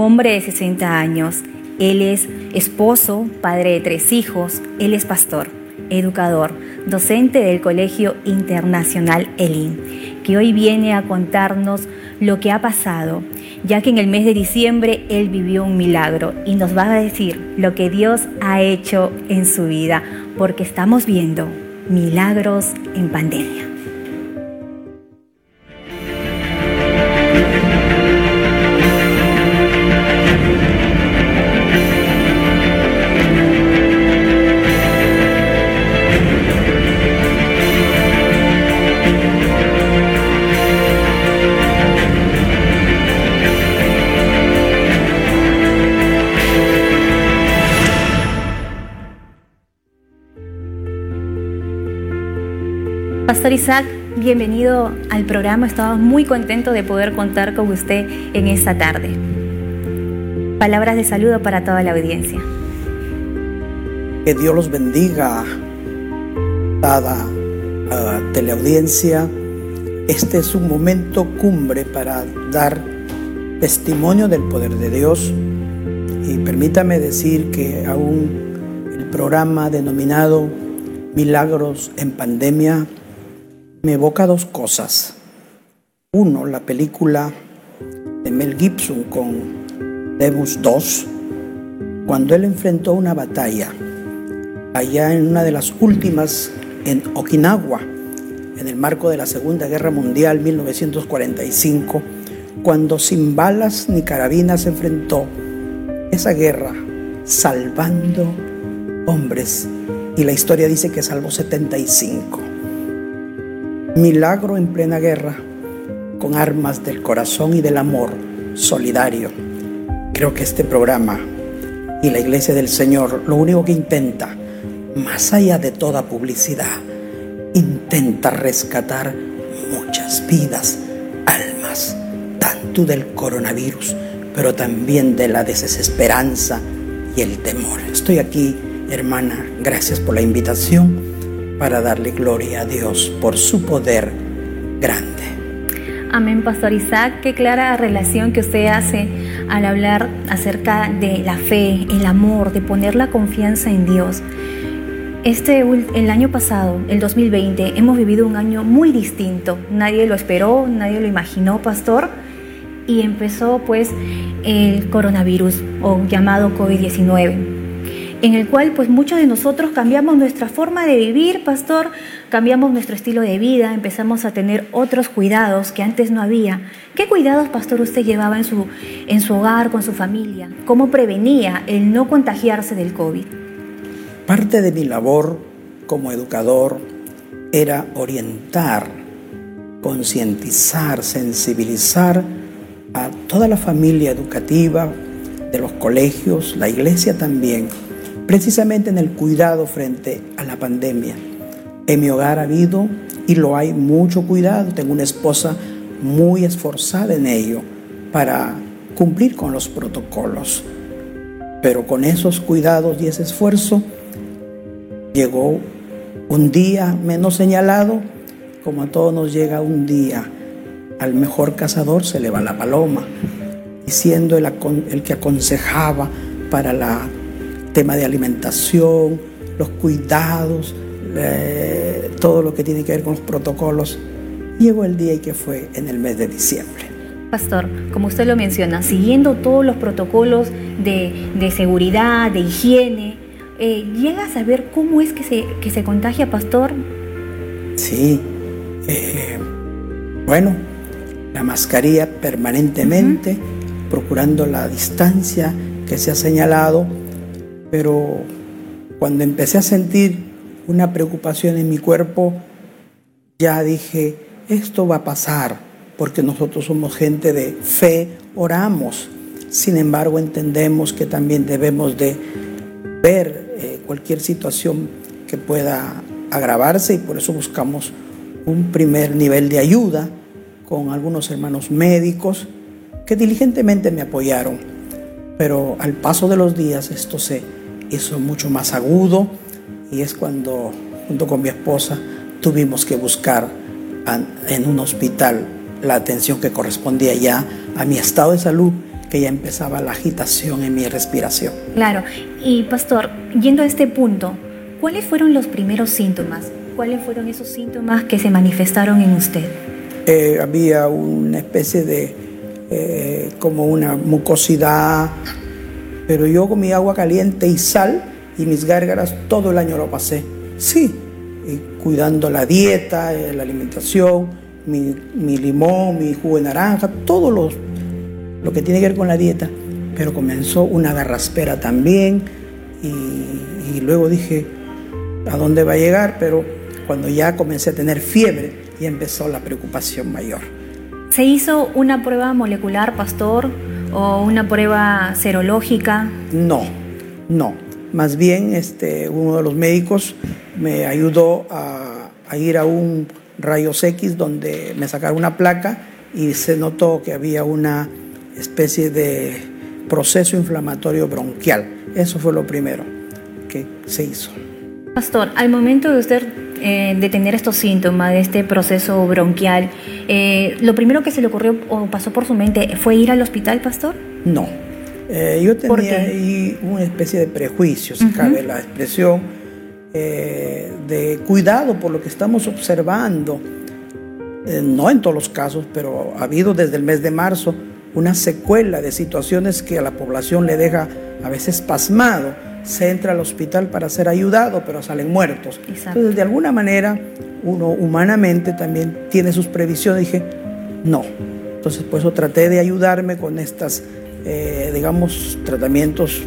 hombre de 60 años. Él es esposo, padre de tres hijos, él es pastor, educador, docente del Colegio Internacional Elín, que hoy viene a contarnos lo que ha pasado, ya que en el mes de diciembre él vivió un milagro y nos va a decir lo que Dios ha hecho en su vida, porque estamos viendo milagros en pandemia. Bienvenido al programa. Estamos muy contentos de poder contar con usted en esta tarde. Palabras de saludo para toda la audiencia. Que Dios los bendiga, dada teleaudiencia. Este es un momento cumbre para dar testimonio del poder de Dios. Y permítame decir que aún el programa denominado Milagros en Pandemia me evoca dos cosas. Uno, la película de Mel Gibson con Demus 2, cuando él enfrentó una batalla allá en una de las últimas en Okinawa, en el marco de la Segunda Guerra Mundial 1945, cuando sin balas ni carabinas enfrentó esa guerra salvando hombres y la historia dice que salvó 75 milagro en plena guerra, con armas del corazón y del amor solidario. Creo que este programa y la Iglesia del Señor lo único que intenta, más allá de toda publicidad, intenta rescatar muchas vidas, almas, tanto del coronavirus, pero también de la desesperanza y el temor. Estoy aquí, hermana, gracias por la invitación para darle gloria a Dios por su poder grande. Amén, Pastor Isaac. Qué clara relación que usted hace al hablar acerca de la fe, el amor, de poner la confianza en Dios. Este, el año pasado, el 2020, hemos vivido un año muy distinto. Nadie lo esperó, nadie lo imaginó, Pastor. Y empezó pues el coronavirus o llamado COVID-19 en el cual pues muchos de nosotros cambiamos nuestra forma de vivir, pastor, cambiamos nuestro estilo de vida, empezamos a tener otros cuidados que antes no había. ¿Qué cuidados, pastor, usted llevaba en su, en su hogar, con su familia? ¿Cómo prevenía el no contagiarse del COVID? Parte de mi labor como educador era orientar, concientizar, sensibilizar a toda la familia educativa, de los colegios, la iglesia también precisamente en el cuidado frente a la pandemia. En mi hogar ha habido y lo hay mucho cuidado. Tengo una esposa muy esforzada en ello para cumplir con los protocolos. Pero con esos cuidados y ese esfuerzo llegó un día menos señalado, como a todos nos llega un día. Al mejor cazador se le va la paloma, y siendo el, el que aconsejaba para la tema de alimentación, los cuidados, eh, todo lo que tiene que ver con los protocolos. Llegó el día y que fue en el mes de diciembre. Pastor, como usted lo menciona, siguiendo todos los protocolos de, seguridad, de higiene, eh, ¿llega a saber cómo es que se, que se contagia, Pastor? Sí, eh, bueno, la mascarilla permanentemente, procurando la distancia que se ha señalado pero cuando empecé a sentir una preocupación en mi cuerpo, ya dije, esto va a pasar, porque nosotros somos gente de fe, oramos. Sin embargo, entendemos que también debemos de ver eh, cualquier situación que pueda agravarse y por eso buscamos un primer nivel de ayuda con algunos hermanos médicos que diligentemente me apoyaron. Pero al paso de los días esto se eso mucho más agudo y es cuando junto con mi esposa tuvimos que buscar en un hospital la atención que correspondía ya a mi estado de salud que ya empezaba la agitación en mi respiración. Claro, y pastor, yendo a este punto, ¿cuáles fueron los primeros síntomas? ¿Cuáles fueron esos síntomas que se manifestaron en usted? Eh, había una especie de, eh, como una mucosidad, pero yo con mi agua caliente y sal y mis gárgaras todo el año lo pasé. Sí, y cuidando la dieta, eh, la alimentación, mi, mi, limón, mi jugo de naranja, todo los, lo que tiene que ver con la dieta. Pero comenzó una garraspera también y, y luego dije, ¿a dónde va a llegar? Pero cuando ya comencé a tener fiebre, ya empezó la preocupación mayor. ¿Se hizo una prueba molecular, pastor, o una prueba serológica? No, no. Más bien, este, uno de los médicos me ayudó a, a ir a un rayos X donde me sacaron una placa y se notó que había una especie de proceso inflamatorio bronquial. Eso fue lo primero que se hizo. Pastor, al momento de usted eh, de tener estos síntomas, de este proceso bronquial, eh, ¿lo primero que se le ocurrió o pasó por su mente fue ir al hospital, pastor? No. Eh, yo tenía ahí una especie de prejuicio, si uh -huh. cabe la expresión, eh, de cuidado por lo que estamos observando. No en todos los casos, pero ha habido desde el mes de marzo una secuela de situaciones que a la población le deja a veces pasmado se entra al hospital para ser ayudado, pero salen muertos. Exacto. Entonces, de alguna manera, uno humanamente también tiene sus previsiones. Dije, no. Entonces, por eso traté de ayudarme con estas, eh, digamos, tratamientos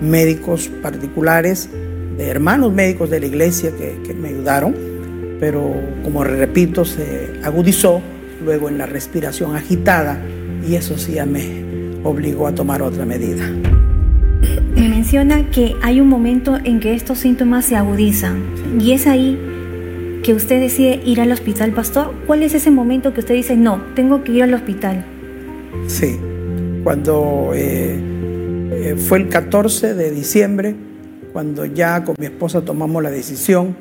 médicos particulares, de hermanos médicos de la iglesia que, que me ayudaron, pero como repito, se agudizó luego en la respiración agitada y eso sí ya me obligó a tomar otra medida. Me menciona que hay un momento en que estos síntomas se agudizan y es ahí que usted decide ir al hospital, pastor. ¿Cuál es ese momento que usted dice, no, tengo que ir al hospital? Sí, cuando eh, eh, fue el 14 de diciembre, cuando ya con mi esposa tomamos la decisión,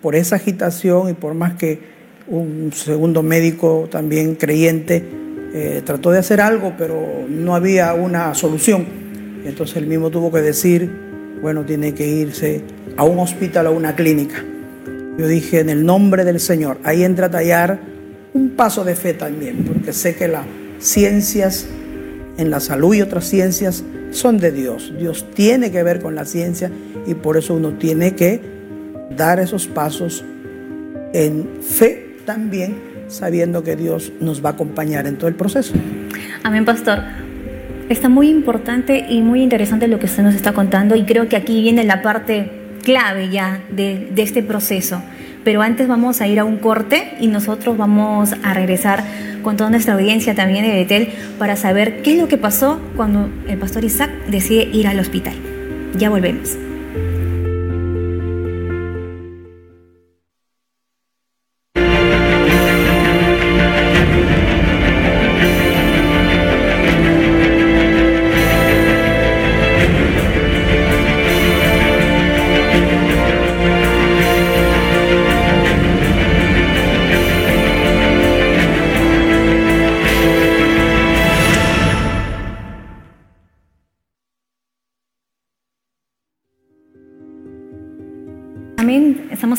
por esa agitación y por más que un segundo médico también creyente eh, trató de hacer algo, pero no había una solución entonces él mismo tuvo que decir, bueno, tiene que irse a un hospital o a una clínica. Yo dije, en el nombre del Señor, ahí entra a tallar un paso de fe también, porque sé que las ciencias en la salud y otras ciencias son de Dios. Dios tiene que ver con la ciencia y por eso uno tiene que dar esos pasos en fe también, sabiendo que Dios nos va a acompañar en todo el proceso. Amén, pastor. Está muy importante y muy interesante lo que usted nos está contando y creo que aquí viene la parte clave ya de, este proceso. Pero antes vamos a ir a un corte y nosotros vamos a regresar con toda nuestra audiencia también de Betel para saber qué es lo que pasó cuando el pastor Isaac decide ir al hospital. Ya volvemos.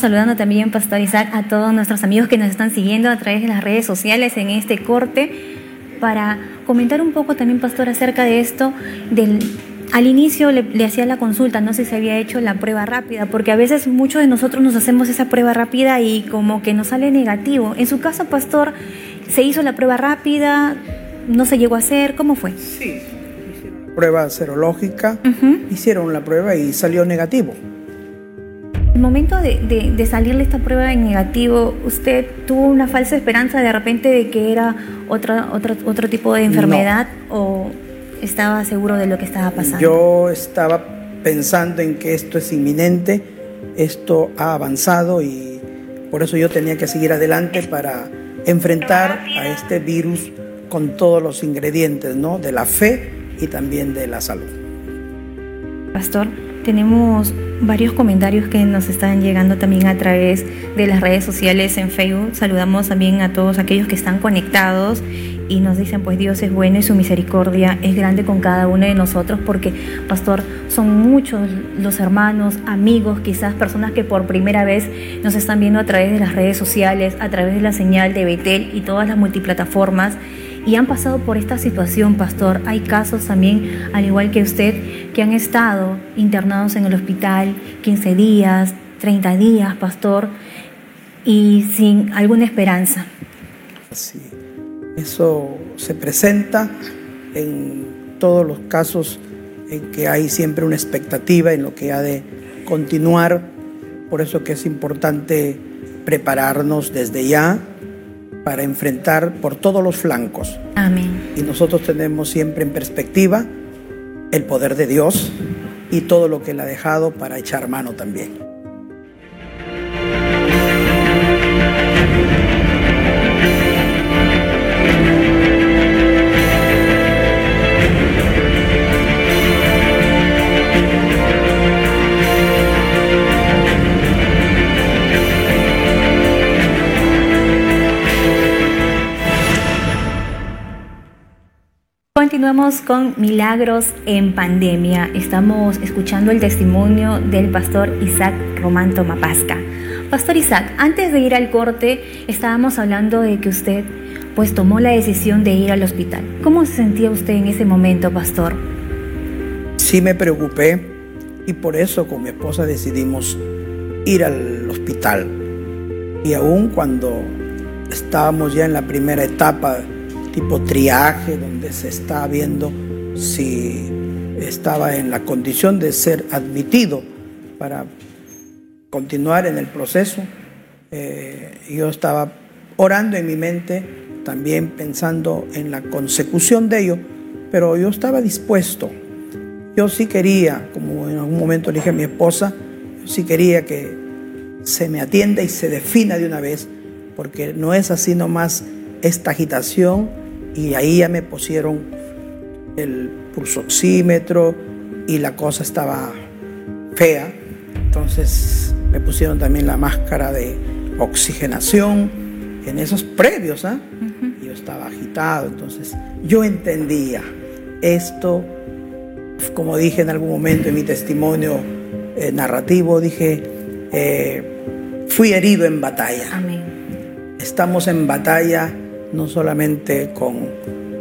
Saludando también, Pastor Isaac, a todos nuestros amigos que nos están siguiendo a través de las redes sociales en este corte para comentar un poco también, Pastor, acerca de esto. Del, al inicio le, le hacía la consulta, no sé si había hecho la prueba rápida, porque a veces muchos de nosotros nos hacemos esa prueba rápida y como que nos sale negativo. En su caso, Pastor, ¿se hizo la prueba rápida? ¿No se llegó a hacer? ¿Cómo fue? Sí, prueba serológica, uh -huh. hicieron la prueba y salió negativo. Momento de, de, de, salirle esta prueba en negativo, ¿usted tuvo una falsa esperanza de repente de que era otra, otra, otro tipo de enfermedad no. o estaba seguro de lo que estaba pasando? Yo estaba pensando en que esto es inminente, esto ha avanzado y por eso yo tenía que seguir adelante para enfrentar a este virus con todos los ingredientes ¿no? de la fe y también de la salud. Pastor, tenemos varios comentarios que nos están llegando también a través de las redes sociales en Facebook. Saludamos también a todos aquellos que están conectados y nos dicen pues Dios es bueno y su misericordia es grande con cada uno de nosotros porque pastor son muchos los hermanos, amigos, quizás personas que por primera vez nos están viendo a través de las redes sociales, a través de la señal de Betel y todas las multiplataformas y han pasado por esta situación, pastor. Hay casos también, al igual que usted, que han estado internados en el hospital 15 días, 30 días, pastor, y sin alguna esperanza. Sí, eso se presenta en todos los casos en que hay siempre una expectativa en lo que ha de continuar. Por eso que es importante prepararnos desde ya para enfrentar por todos los flancos. Amén. Y nosotros tenemos siempre en perspectiva el poder de Dios y todo lo que Él ha dejado para echar mano también. Continuamos con Milagros en Pandemia. Estamos escuchando el testimonio del pastor Isaac Román Tomapasca. Pastor Isaac, antes de ir al corte, estábamos hablando de que usted pues tomó la decisión de ir al hospital. ¿Cómo se sentía usted en ese momento, pastor? Sí me preocupé y por eso con mi esposa decidimos ir al hospital. Y aún cuando estábamos ya en la primera etapa tipo triaje, donde se está viendo si estaba en la condición de ser admitido para continuar en el proceso. Eh, yo estaba orando en mi mente, también pensando en la consecución de ello, pero yo estaba dispuesto. Yo sí quería, como en algún momento le dije a mi esposa, yo sí quería que se me atienda y se defina de una vez, porque no es así nomás esta agitación y ahí ya me pusieron el pulsoxímetro y la cosa estaba fea. Entonces me pusieron también la máscara de oxigenación en esos previos. ¿ah? Yo estaba agitado, entonces yo entendía esto, como dije en algún momento en mi testimonio eh, narrativo, dije, eh, fui herido en batalla. Amén. Estamos en batalla no solamente con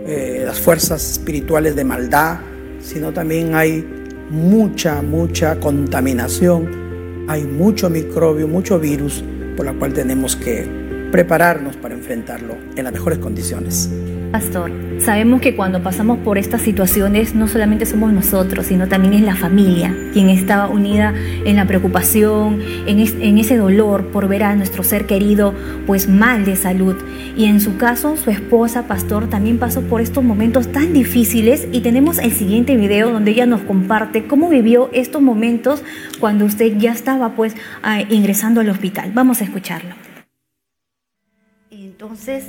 eh, las fuerzas espirituales de maldad, sino también hay mucha, mucha contaminación, hay mucho microbio, mucho virus por la cual tenemos que prepararnos para enfrentarlo en las mejores condiciones. Pastor, sabemos que cuando pasamos por estas situaciones no solamente somos nosotros, sino también es la familia quien está unida en la preocupación, en, ese dolor por ver a nuestro ser querido pues mal de salud. Y en su caso, su esposa, Pastor, también pasó por estos momentos tan difíciles y tenemos el siguiente video donde ella nos comparte cómo vivió estos momentos cuando usted ya estaba pues ah, ingresando al hospital. Vamos a escucharlo. Entonces,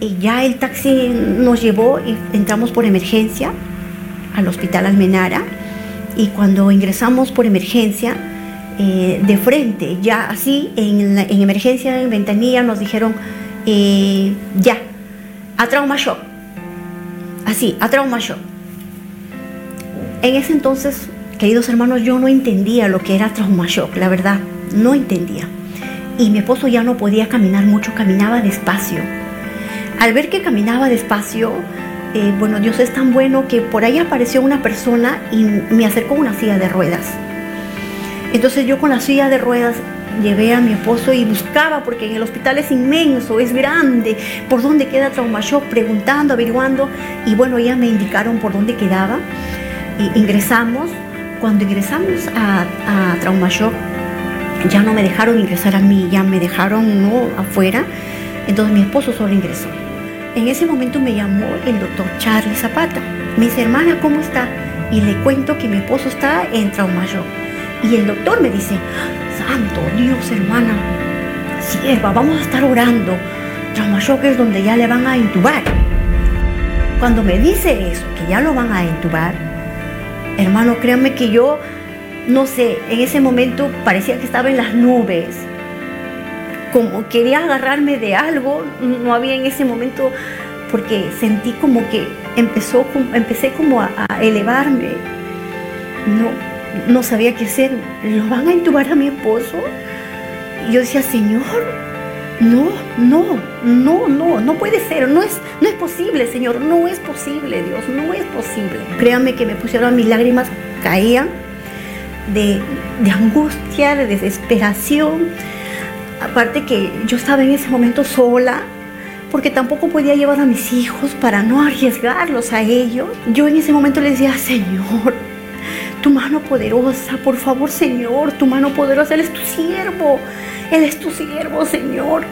eh, ya el taxi nos llevó y entramos por emergencia al hospital Almenara y cuando ingresamos por emergencia, eh, de frente, ya así, en, emergencia en ventanilla nos dijeron, eh, ya, a trauma shock, así, a trauma shock. En ese entonces, queridos hermanos, yo no entendía lo que era trauma shock, la verdad, no entendía y mi esposo ya no podía caminar mucho, caminaba despacio. Al ver que caminaba despacio, eh, bueno, Dios es tan bueno que por ahí apareció una persona y me acercó una silla de ruedas. Entonces yo con la silla de ruedas llevé a mi esposo y buscaba, porque en el hospital es inmenso, es grande, por dónde queda Trauma Shock, preguntando, averiguando, y bueno, ya me indicaron por dónde quedaba. Y ingresamos, cuando ingresamos a, a Trauma Shock, ya no me dejaron ingresar a mí, ya me dejaron no afuera, entonces mi esposo solo ingresó. En ese momento me llamó el doctor Charlie Zapata. Me dice, hermana, ¿cómo está? Y le cuento que mi esposo está en trauma Y el doctor me dice, santo Dios, hermana, sierva, vamos a estar orando. Trauma es donde ya le van a intubar. Cuando me dice eso, que ya lo van a intubar, hermano, créanme que yo no sé, en ese momento parecía que estaba en las nubes. Como quería agarrarme de algo, no había en ese momento porque sentí como que empezó, empecé como a, elevarme. No, no sabía qué hacer. ¿Lo van a intubar a mi esposo? Y yo decía, Señor, no, no, no, no, no puede ser, no es, no es posible, Señor, no es posible, Dios, no es posible. Créanme que me pusieron mis lágrimas, caían de, de angustia, de desesperación. Aparte que yo estaba en ese momento sola, porque tampoco podía llevar a mis hijos para no arriesgarlos a ellos. Yo en ese momento le decía, Señor, tu mano poderosa, por favor, Señor, tu mano poderosa, Él es tu siervo, Él es tu siervo, Señor.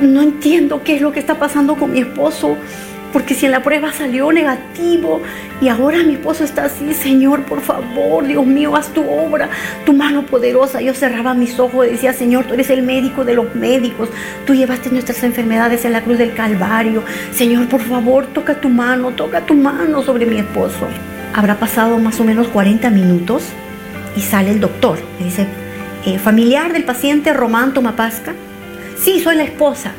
No entiendo qué es lo que está pasando con mi esposo. Porque si en la prueba salió negativo y ahora mi esposo está así, Señor, por favor, Dios mío, haz tu obra, tu mano poderosa. Yo cerraba mis ojos y decía, Señor, tú eres el médico de los médicos. Tú llevaste nuestras enfermedades en la cruz del Calvario. Señor, por favor, toca tu mano, toca tu mano sobre mi esposo. Habrá pasado más o menos 40 minutos y sale el doctor. Me dice, eh, familiar del paciente Román Tomapasca. Sí, soy la esposa.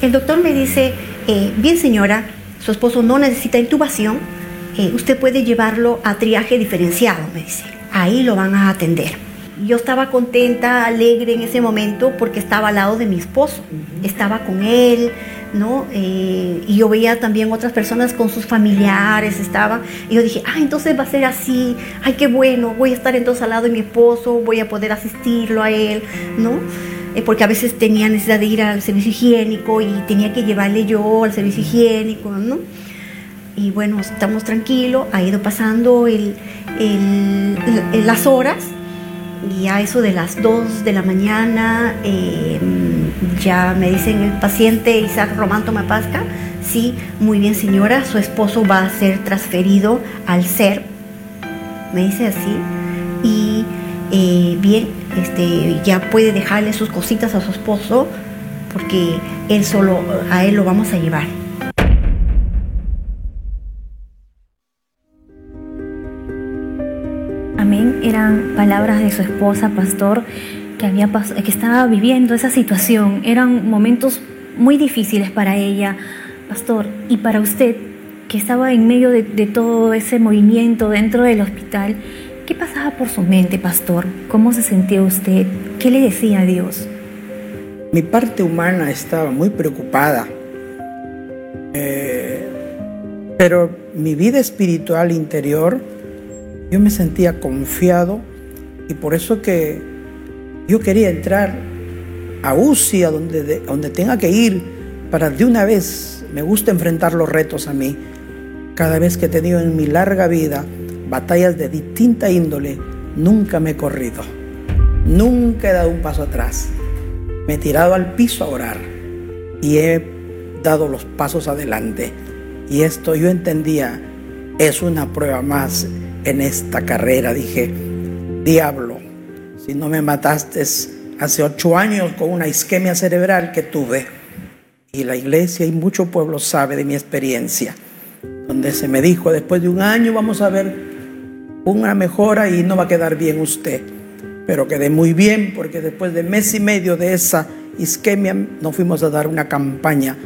El doctor me dice, eh, bien señora, su esposo no necesita intubación, eh, usted puede llevarlo a triaje diferenciado, me dice. Ahí lo van a atender. Yo estaba contenta, alegre en ese momento porque estaba al lado de mi esposo, estaba con él, ¿no? Eh, y yo veía también otras personas con sus familiares, estaba, y yo dije, ah, entonces va a ser así, ay, qué bueno, voy a estar entonces al lado de mi esposo, voy a poder asistirlo a él, ¿no? Eh, porque a veces tenía necesidad de ir al servicio higiénico y tenía que llevarle yo al servicio higiénico, ¿no? Y bueno, estamos tranquilos, ha ido pasando las horas y a eso de las 2 de la mañana eh, ya me dicen el paciente Isaac Román Tomapasca, sí, muy bien señora, su esposo va a ser transferido al SER, me dice así, y eh, bien, este, ya puede dejarle sus cositas a su esposo porque él solo, a él lo vamos a llevar. Amén, eran palabras de su esposa, pastor, que, había que estaba viviendo esa situación. Eran momentos muy difíciles para ella, pastor, y para usted, que estaba en medio de todo ese movimiento dentro del hospital ¿Qué pasaba por su mente, pastor? ¿Cómo se sentía usted? ¿Qué le decía a Dios? Mi parte humana estaba muy preocupada, eh, pero mi vida espiritual interior, yo me sentía confiado y por eso que yo quería entrar a UCI, a donde, donde tenga que ir, para de una vez, me gusta enfrentar los retos a mí. Cada vez que he tenido en mi larga vida batallas de distinta índole, nunca me he corrido. Nunca he dado un paso atrás. Me he tirado al piso a orar y he dado los pasos adelante. Y esto yo entendía, es una prueba más en esta carrera. Dije, diablo, si no me mataste hace ocho años con una isquemia cerebral que tuve. Y la iglesia y mucho pueblo sabe de mi experiencia, donde se me dijo, después de un año vamos a ver una mejora y no va a quedar bien usted. Pero quedé muy bien porque después de mes y medio de esa isquemia nos fuimos a dar una campaña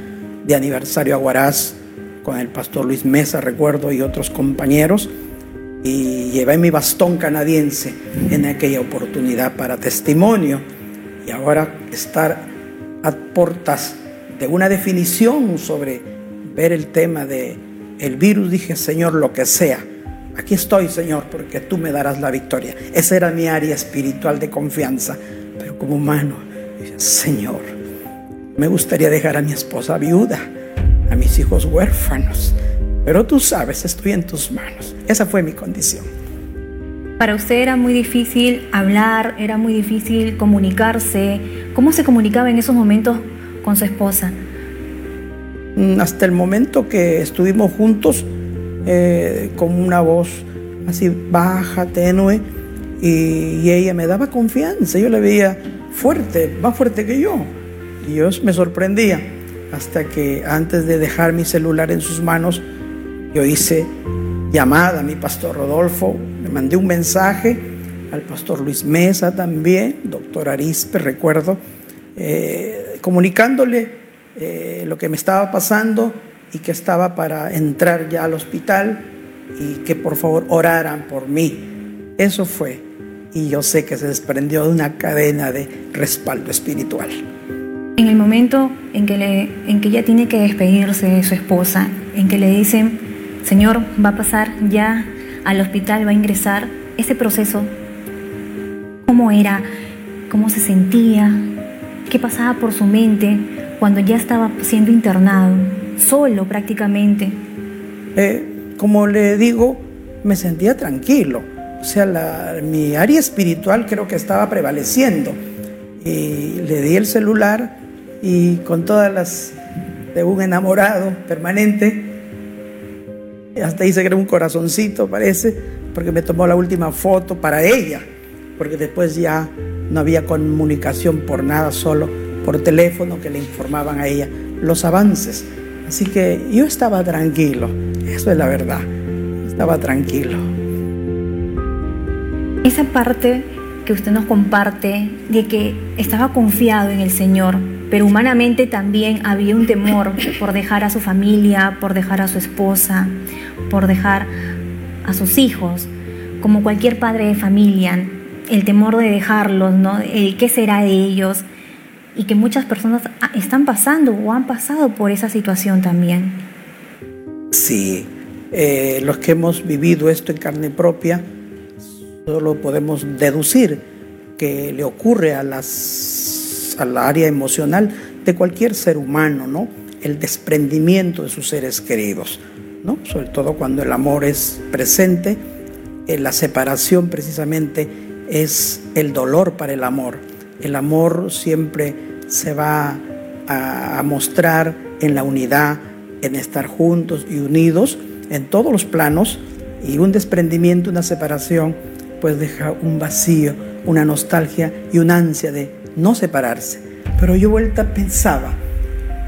de aniversario a Huaraz con el pastor Luis Mesa, recuerdo, y otros compañeros. Y llevé mi bastón canadiense en aquella oportunidad para testimonio. Y ahora estar a portas de una definición sobre ver el tema de el virus, dije, Señor, lo que sea Aquí estoy, Señor, porque tú me darás la victoria. Esa era mi área espiritual de confianza. Pero como humano, Señor, me gustaría dejar a mi esposa viuda, a mis hijos huérfanos. Pero tú sabes, estoy en tus manos. Esa fue mi condición. Para usted era muy difícil hablar, era muy difícil comunicarse. ¿Cómo se comunicaba en esos momentos con su esposa? Mm, hasta el momento que estuvimos juntos, eh, con una voz así baja, tenue, y, ella me daba confianza, yo le veía fuerte, más fuerte que yo, y yo me sorprendía, hasta que antes de dejar mi celular en sus manos, yo hice llamada a mi pastor Rodolfo, me mandé un mensaje al pastor Luis Mesa también, doctor Arispe, recuerdo, eh, comunicándole eh, lo que me estaba pasando y que estaba para entrar ya al hospital y que por favor oraran por mí. Eso fue. Y yo sé que se desprendió de una cadena de respaldo espiritual. En el momento en que, le, en que ella tiene que despedirse de su esposa, en que le dicen, Señor, va a pasar ya al hospital, va a ingresar, ese proceso, ¿cómo era? ¿Cómo se sentía? ¿Qué pasaba por su mente cuando ya estaba siendo internado, solo prácticamente? Eh, como le digo, me sentía tranquilo. O sea, mi área espiritual creo que estaba prevaleciendo. Y le di el celular y con todas las de un enamorado permanente, hasta hice que un corazoncito, parece, porque me tomó la última foto para ella, porque después ya no había comunicación por nada, solo por teléfono que le informaban a ella los avances. Así que yo estaba tranquilo, eso es la verdad, estaba tranquilo. Esa parte que usted nos comparte de que estaba confiado en el Señor, pero humanamente también había un temor por dejar a su familia, por dejar a su esposa, por dejar a sus hijos, como cualquier padre de familia, el temor de dejarlos, ¿no? El qué será de ellos y que muchas personas están pasando o han pasado por esa situación también. Sí, eh, los que hemos vivido esto en carne propia, solo podemos deducir que le ocurre a las a la área emocional de cualquier ser humano, ¿no? El desprendimiento de sus seres queridos, ¿no? Sobre todo cuando el amor es presente, eh, la separación precisamente es el dolor para el amor. El amor siempre se va a, mostrar en la unidad, en estar juntos y unidos en todos los planos y un desprendimiento, una separación, pues deja un vacío, una nostalgia y una ansia de no separarse. Pero yo vuelta pensaba,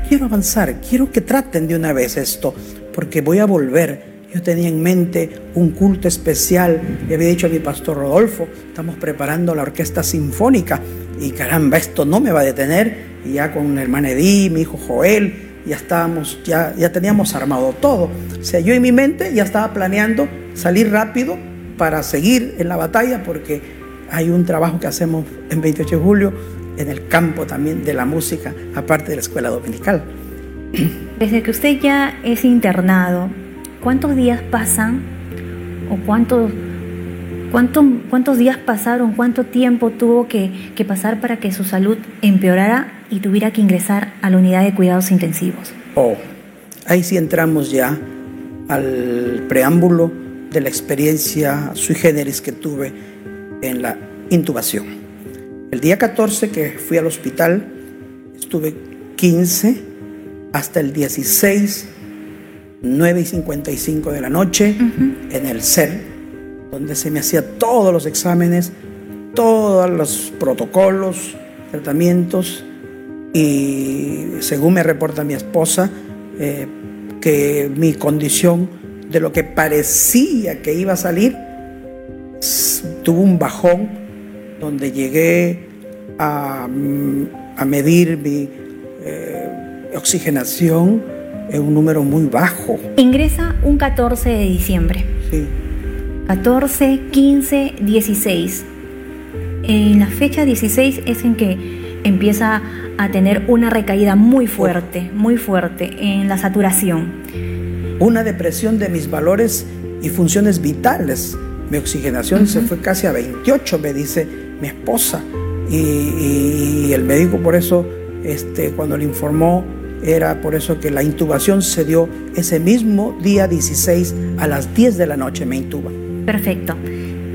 quiero avanzar, quiero que traten de una vez esto, porque voy a volver yo tenía en mente un culto especial, le había dicho a mi pastor Rodolfo, estamos preparando la orquesta sinfónica y caramba, esto no me va a detener. Y ya con el hermano Edí, mi hijo Joel, ya estábamos, ya, ya teníamos armado todo. O sea, yo en mi mente ya estaba planeando salir rápido para seguir en la batalla porque hay un trabajo que hacemos en 28 de julio en el campo también de la música, aparte de la escuela dominical. Desde que usted ya es internado, ¿Cuántos días pasan o cuántos, cuántos días pasaron, cuánto tiempo tuvo que, pasar para que su salud empeorara y tuviera que ingresar a la unidad de cuidados intensivos? Oh, ahí sí entramos ya al preámbulo de la experiencia sui generis que tuve en la intubación. El día 14 que fui al hospital, estuve 15 hasta el 16 9 y 55 de la noche en el CER, donde se me hacía todos los exámenes, todos los protocolos, tratamientos, y según me reporta mi esposa, eh, que mi condición de lo que parecía que iba a salir, tuvo un bajón donde llegué a, mm, medir mi eh, oxigenación, es un número muy bajo. Ingresa un 14 de diciembre. Sí. 14, 15, 16. En la fecha 16 es en que empieza a tener una recaída muy fuerte, muy fuerte en la saturación. Una depresión de mis valores y funciones vitales. Mi oxigenación se fue casi a 28, me dice mi esposa. Y, y el médico por eso, este, cuando le informó era por eso que la intubación se dio ese mismo día 16 a las 10 de la noche me intuba. Perfecto.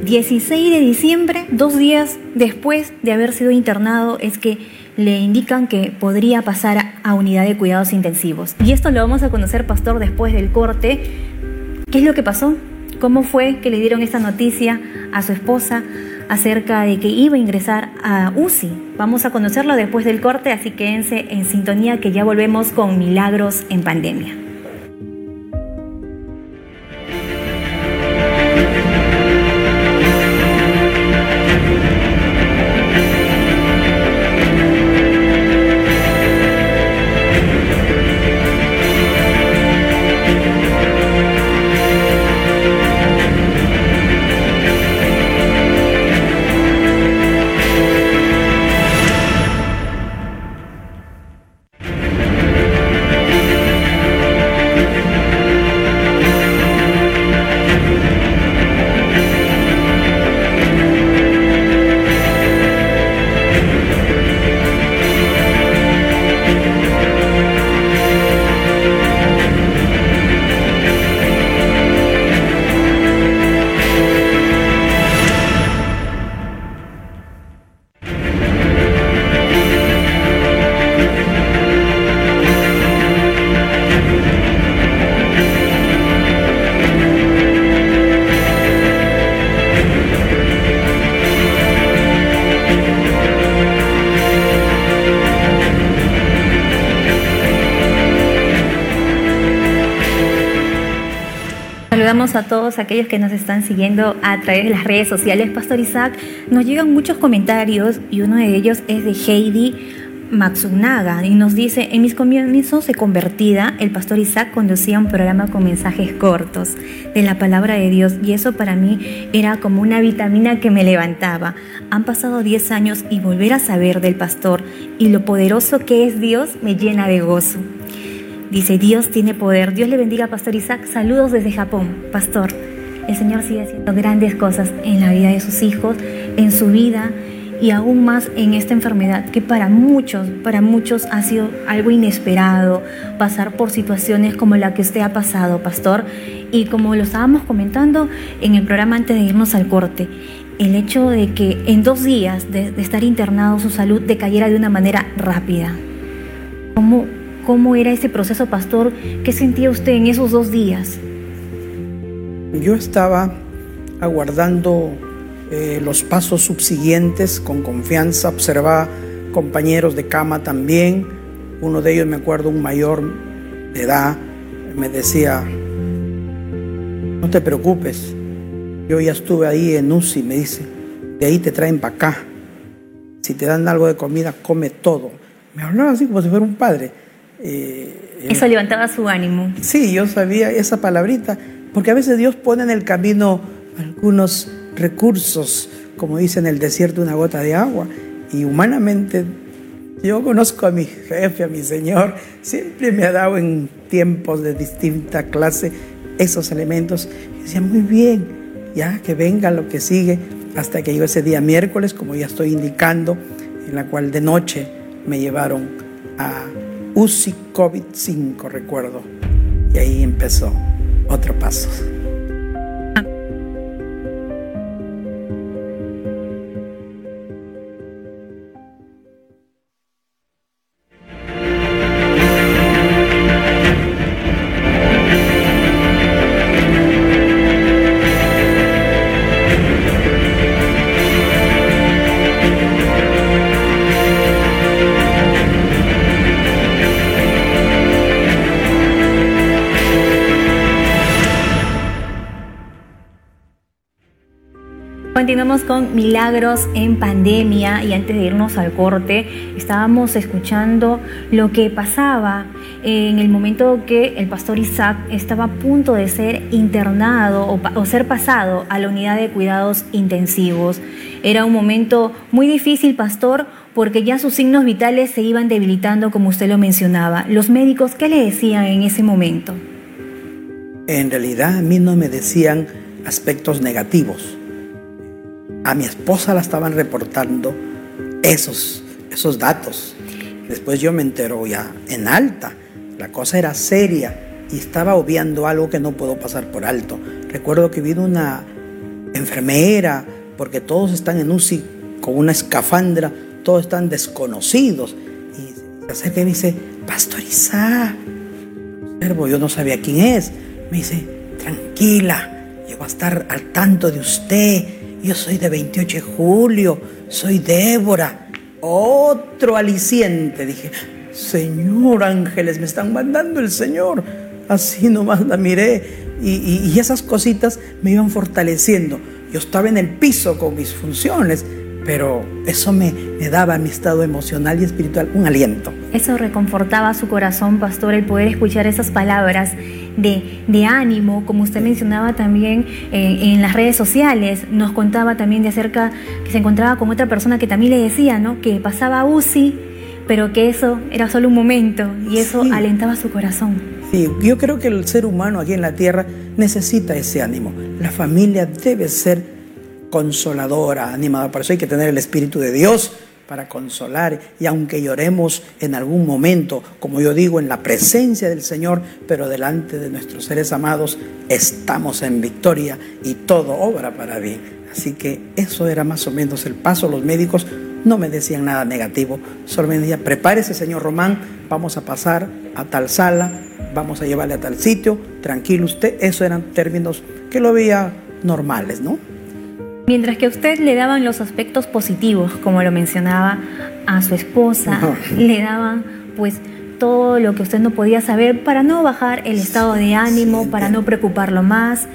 16 de diciembre, dos días después de haber sido internado, es que le indican que podría pasar a unidad de cuidados intensivos. Y esto lo vamos a conocer, pastor, después del corte. ¿Qué es lo que pasó? ¿Cómo fue que le dieron esta noticia a su esposa? acerca de que iba a ingresar a UCI. Vamos a conocerlo después del corte, así quédense en sintonía que ya volvemos con Milagros en Pandemia. A todos aquellos que nos están siguiendo a través de las redes sociales. Pastor Isaac, nos llegan muchos comentarios y uno de ellos es de Heidi Matsunaga y nos dice, en mis comienzos de convertida, el pastor Isaac conducía un programa con mensajes cortos de la palabra de Dios y eso para mí era como una vitamina que me levantaba. Han pasado 10 años y volver a saber del pastor y lo poderoso que es Dios me llena de gozo. Dice, Dios tiene poder. Dios le bendiga, Pastor Isaac. Saludos desde Japón, Pastor. El Señor sigue haciendo grandes cosas en la vida de sus hijos, en su vida y aún más en esta enfermedad que para muchos, para muchos ha sido algo inesperado, pasar por situaciones como la que usted ha pasado, pastor. Y como lo estábamos comentando en el programa antes de irnos al corte, el hecho de que en dos días de, estar internado su salud decayera de una manera rápida. ¿Cómo, ¿Cómo era ese proceso, pastor? ¿Qué sentía usted en esos dos días? Yo estaba aguardando eh, los pasos subsiguientes con confianza, observaba compañeros de cama también, uno de ellos me acuerdo, un mayor de edad, me decía, no te preocupes, yo ya estuve ahí en UCI, me dice, de ahí te traen para acá, si te dan algo de comida, come todo. Me hablaba así como si fuera un padre. Eh, Eso levantaba su ánimo. Sí, yo sabía esa palabrita, porque a veces Dios pone en el camino algunos recursos, como dice en el desierto, una gota de agua. Y humanamente, yo conozco a mi jefe, a mi Señor, siempre me ha dado en tiempos de distinta clase esos elementos. Y decía, muy bien, ya que venga lo que sigue, hasta que llegó ese día miércoles, como ya estoy indicando, en la cual de noche me llevaron a UCI COVID-5, recuerdo. Y ahí empezó otro paso. Con milagros en pandemia y antes de irnos al corte estábamos escuchando lo que pasaba en el momento que el pastor Isaac estaba a punto de ser internado o, ser pasado a la unidad de cuidados intensivos. Era un momento muy difícil, pastor, porque ya sus signos vitales se iban debilitando como usted lo mencionaba. Los médicos, ¿qué le decían en ese momento? En realidad a mí no me decían aspectos negativos a mi esposa la estaban reportando esos, esos datos. Después yo me entero ya en alta. La cosa era seria y estaba obviando algo que no puedo pasar por alto. Recuerdo que vino una enfermera, porque todos están en UCI con una escafandra, todos están desconocidos. Y se acerca y me dice, Pastoriza, yo no sabía quién es. Me dice, tranquila, yo voy a estar al tanto de usted yo soy de 28 de julio, soy Débora. Otro aliciente. Dije, Señor Ángeles, me están mandando el Señor. Así nomás la miré y, y esas cositas me iban fortaleciendo. Yo estaba en el piso con mis funciones, pero eso me, me, daba mi estado emocional y espiritual un aliento. Eso reconfortaba su corazón, pastor, el poder escuchar esas palabras de, de ánimo, como usted mencionaba también eh, en las redes sociales, nos contaba también de acerca que se encontraba con otra persona que también le decía, ¿no? Que pasaba UCI, pero que eso era solo un momento y eso alentaba su corazón. Sí, yo creo que el ser humano aquí en la tierra necesita ese ánimo. La familia debe ser consoladora, animada. Por eso hay que tener el Espíritu de Dios para consolar. Y aunque lloremos en algún momento, como yo digo, en la presencia del Señor, pero delante de nuestros seres amados, estamos en victoria y todo obra para bien. Así que eso era más o menos el paso. Los médicos no me decían nada negativo, solo me decían, prepárese, señor Román, vamos a pasar a tal sala, vamos a llevarle a tal sitio, tranquilo usted. Esos eran términos que lo veía normales, ¿no? Mientras que a usted le daban los aspectos positivos, como lo mencionaba a su esposa, le daban pues todo lo que usted no podía saber para no bajar el estado de ánimo, para no preocuparlo más.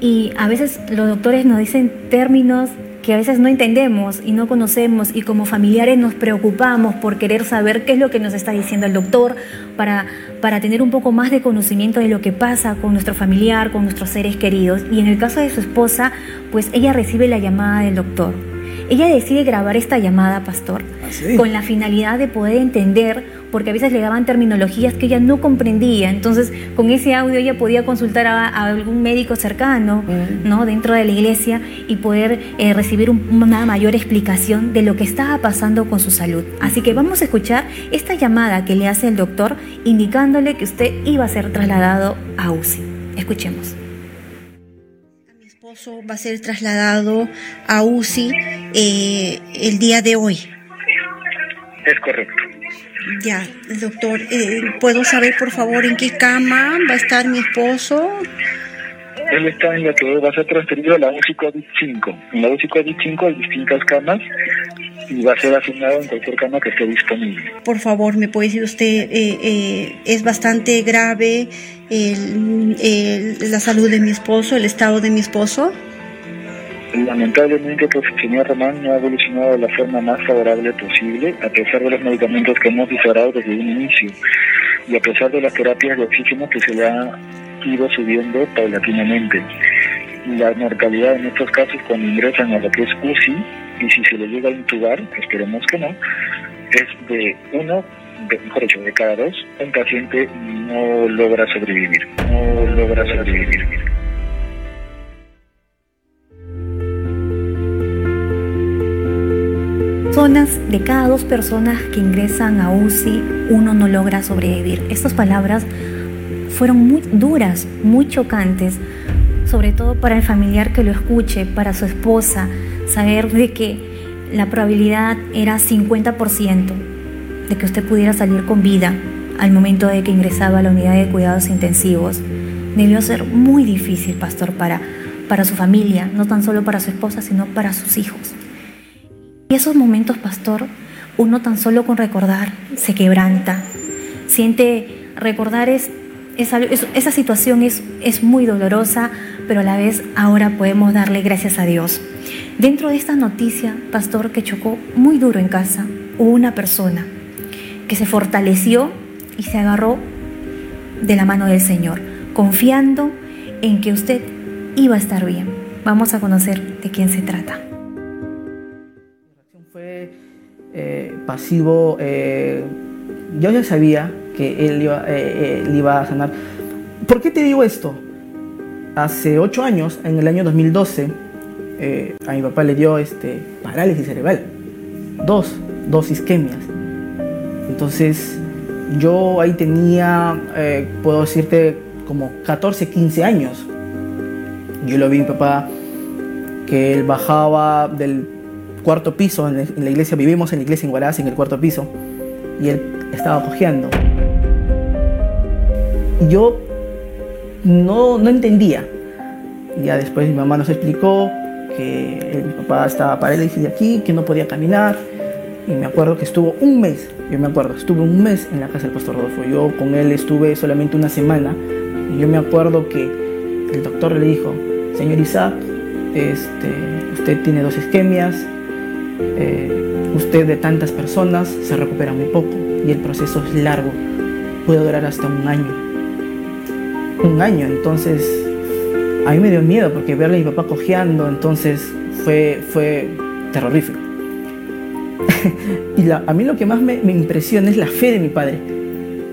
Y a veces los doctores nos dicen términos que a veces no entendemos y no conocemos y como familiares nos preocupamos por querer saber qué es lo que nos está diciendo el doctor para, para tener un poco más de conocimiento de lo que pasa con nuestro familiar, con nuestros seres queridos. Y en el caso de su esposa, pues ella recibe la llamada del doctor. Ella decide grabar esta llamada, pastor, ¿Ah, con la finalidad de poder entender porque a veces le daban terminologías que ella no comprendía. Entonces, con ese audio ella podía consultar a, algún médico cercano, ¿no? Dentro de la iglesia y poder eh, recibir una mayor explicación de lo que estaba pasando con su salud. Así que vamos a escuchar esta llamada que le hace el doctor indicándole que usted iba a ser trasladado a UCI. Escuchemos. Esposo va a ser trasladado a UCI eh, el día de hoy. Es correcto. Ya, doctor, eh, ¿puedo saber por favor en qué cama va a estar mi esposo? Él está en la que va a ser transferido a la UCI COVID-5. En la UCI COVID-5 hay distintas camas y va a ser asignado en cualquier cama que esté disponible. Por favor, ¿me puede decir usted, eh, eh, es bastante grave la salud de mi esposo, el estado de mi esposo? Lamentablemente, pues el señor Román no ha evolucionado de la forma más favorable posible, a pesar de los medicamentos que hemos disparado desde un inicio y a pesar de las terapias de oxígeno que se le ha ido subiendo paulatinamente. La mortalidad en estos casos cuando ingresan a lo que es UCI, y si se le llega a intubar, esperemos que no, es de uno, mejor dicho, de cada dos, un paciente no logra sobrevivir, no logra sobrevivir. de cada dos personas que ingresan a UCI, uno no logra sobrevivir. Estas palabras fueron muy duras, muy chocantes, sobre todo para el familiar que lo escuche, para su esposa, saber de que la probabilidad era 50% de que usted pudiera salir con vida al momento de que ingresaba a la unidad de cuidados intensivos. Debió ser muy difícil, pastor, para, para su familia, no tan solo para su esposa, sino para sus hijos. Y esos momentos, pastor, uno tan solo con recordar se quebranta. Siente, recordar es, esa situación es, es muy dolorosa, pero a la vez ahora podemos darle gracias a Dios. Dentro de esta noticia, pastor, que chocó muy duro en casa, hubo una persona que se fortaleció y se agarró de la mano del Señor, confiando en que usted iba a estar bien. Vamos a conocer de quién se trata. Eh, pasivo, eh, yo ya sabía que él iba, eh, iba, a sanar. ¿Por qué te digo esto? Hace ocho años, en el año 2012, a mi papá le dio este, parálisis cerebral. Dos, dos isquemias. Entonces, yo ahí tenía, puedo decirte, como 14, 15 años. Yo lo vi a mi papá que él bajaba del cuarto piso, en la iglesia, vivimos en la iglesia en Huaraz, en el cuarto piso, y él estaba cojeando. Yo no, no entendía. Ya después mi mamá nos explicó que mi papá estaba parálisis de aquí, que no podía caminar. Y me acuerdo que estuvo un mes, yo me acuerdo, estuve un mes en la casa del pastor Rodolfo. Yo con él estuve solamente una semana. Y yo me acuerdo que el doctor le dijo, señor Isaac, este, usted tiene dos isquemias, eh, usted de tantas personas se recupera muy poco y el proceso es largo, puede durar hasta un año. Un año, entonces a mí me dio miedo porque verle a mi papá cojeando, entonces fue, fue terrorífico. y a mí lo que más me, impresiona es la fe de mi padre,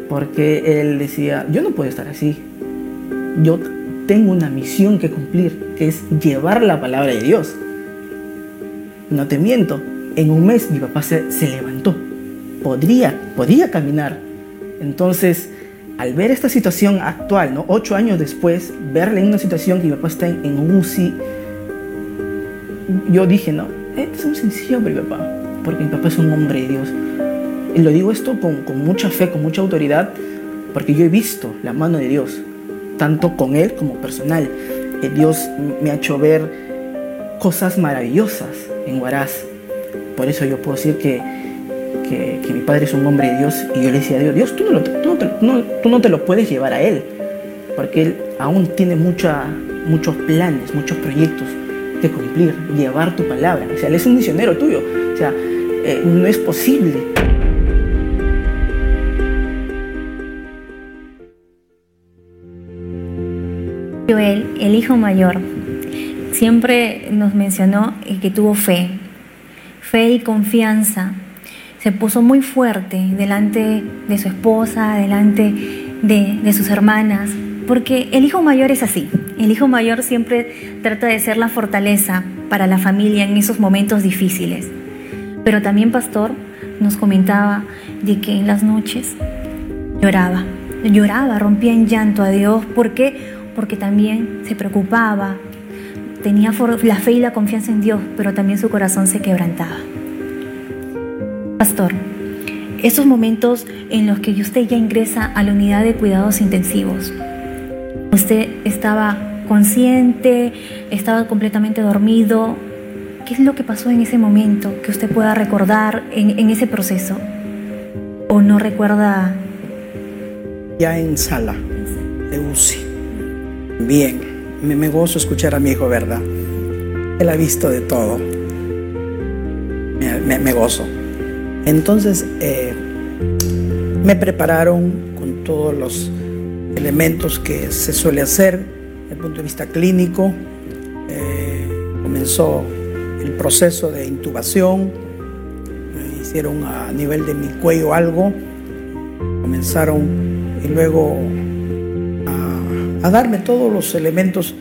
porque él decía, yo no puedo estar así, yo tengo una misión que cumplir, que es llevar la palabra de Dios no te miento, en un mes mi papá se, levantó. Podría, podía caminar. Entonces, al ver esta situación actual, ¿no? ocho años después, verle en una situación que mi papá está en, un UCI, yo dije, no, es muy sencillo para mi papá, porque mi papá es un hombre de Dios. Y lo digo esto con, con mucha fe, con mucha autoridad, porque yo he visto la mano de Dios, tanto con él como personal. Dios me ha hecho ver cosas maravillosas en Huaraz. Por eso yo puedo decir que, que, mi padre es un hombre de Dios y yo le decía a Dios, Dios, tú no, tú, no te, tú no te lo puedes llevar a él, porque él aún tiene mucha, muchos planes, muchos proyectos que cumplir, llevar tu palabra. O sea, Él es un misionero tuyo. O sea, eh, no es posible. Joel, el hijo mayor, siempre nos mencionó que tuvo fe, fe y confianza. Se puso muy fuerte delante de su esposa, delante de, sus hermanas, porque el hijo mayor es así. El hijo mayor siempre trata de ser la fortaleza para la familia en esos momentos difíciles. Pero también Pastor nos comentaba de que en las noches lloraba, lloraba, rompía en llanto a Dios. ¿Por qué? Porque también se preocupaba, tenía la fe y la confianza en Dios, pero también su corazón se quebrantaba. Pastor, esos momentos en los que usted ya ingresa a la unidad de cuidados intensivos, usted estaba consciente, estaba completamente dormido. ¿Qué es lo que pasó en ese momento que usted pueda recordar en, en ese proceso? ¿O no recuerda? Ya en sala de UCI. Bien, me, me gozo escuchar a mi hijo, ¿verdad? Él ha visto de todo. Me, me, me gozo. Entonces, eh, me prepararon con todos los elementos que se suele hacer desde el punto de vista clínico. Eh, comenzó el proceso de intubación, me hicieron a nivel de mi cuello algo, comenzaron y luego a, darme todos los elementos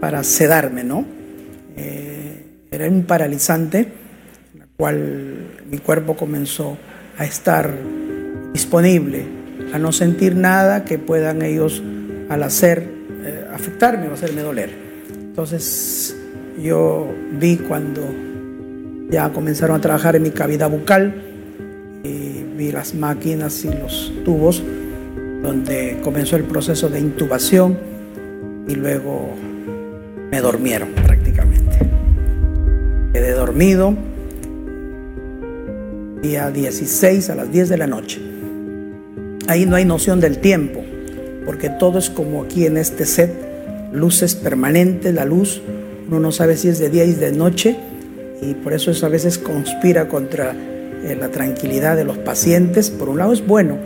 para sedarme, ¿no? Eh, era un paralizante, cual mi cuerpo comenzó a estar disponible, a no sentir nada que puedan ellos al hacer eh, afectarme o hacerme doler. Entonces yo vi cuando ya comenzaron a trabajar en mi cavidad bucal y vi las máquinas y los tubos donde comenzó el proceso de intubación y luego me dormieron prácticamente. Quedé dormido día 16 a las 10 de la noche. Ahí no hay noción del tiempo, porque todo es como aquí en este set, luces permanentes, la luz, uno no sabe si es de día y de noche, y por eso eso a veces conspira contra eh, la tranquilidad de los pacientes. Por un lado es bueno,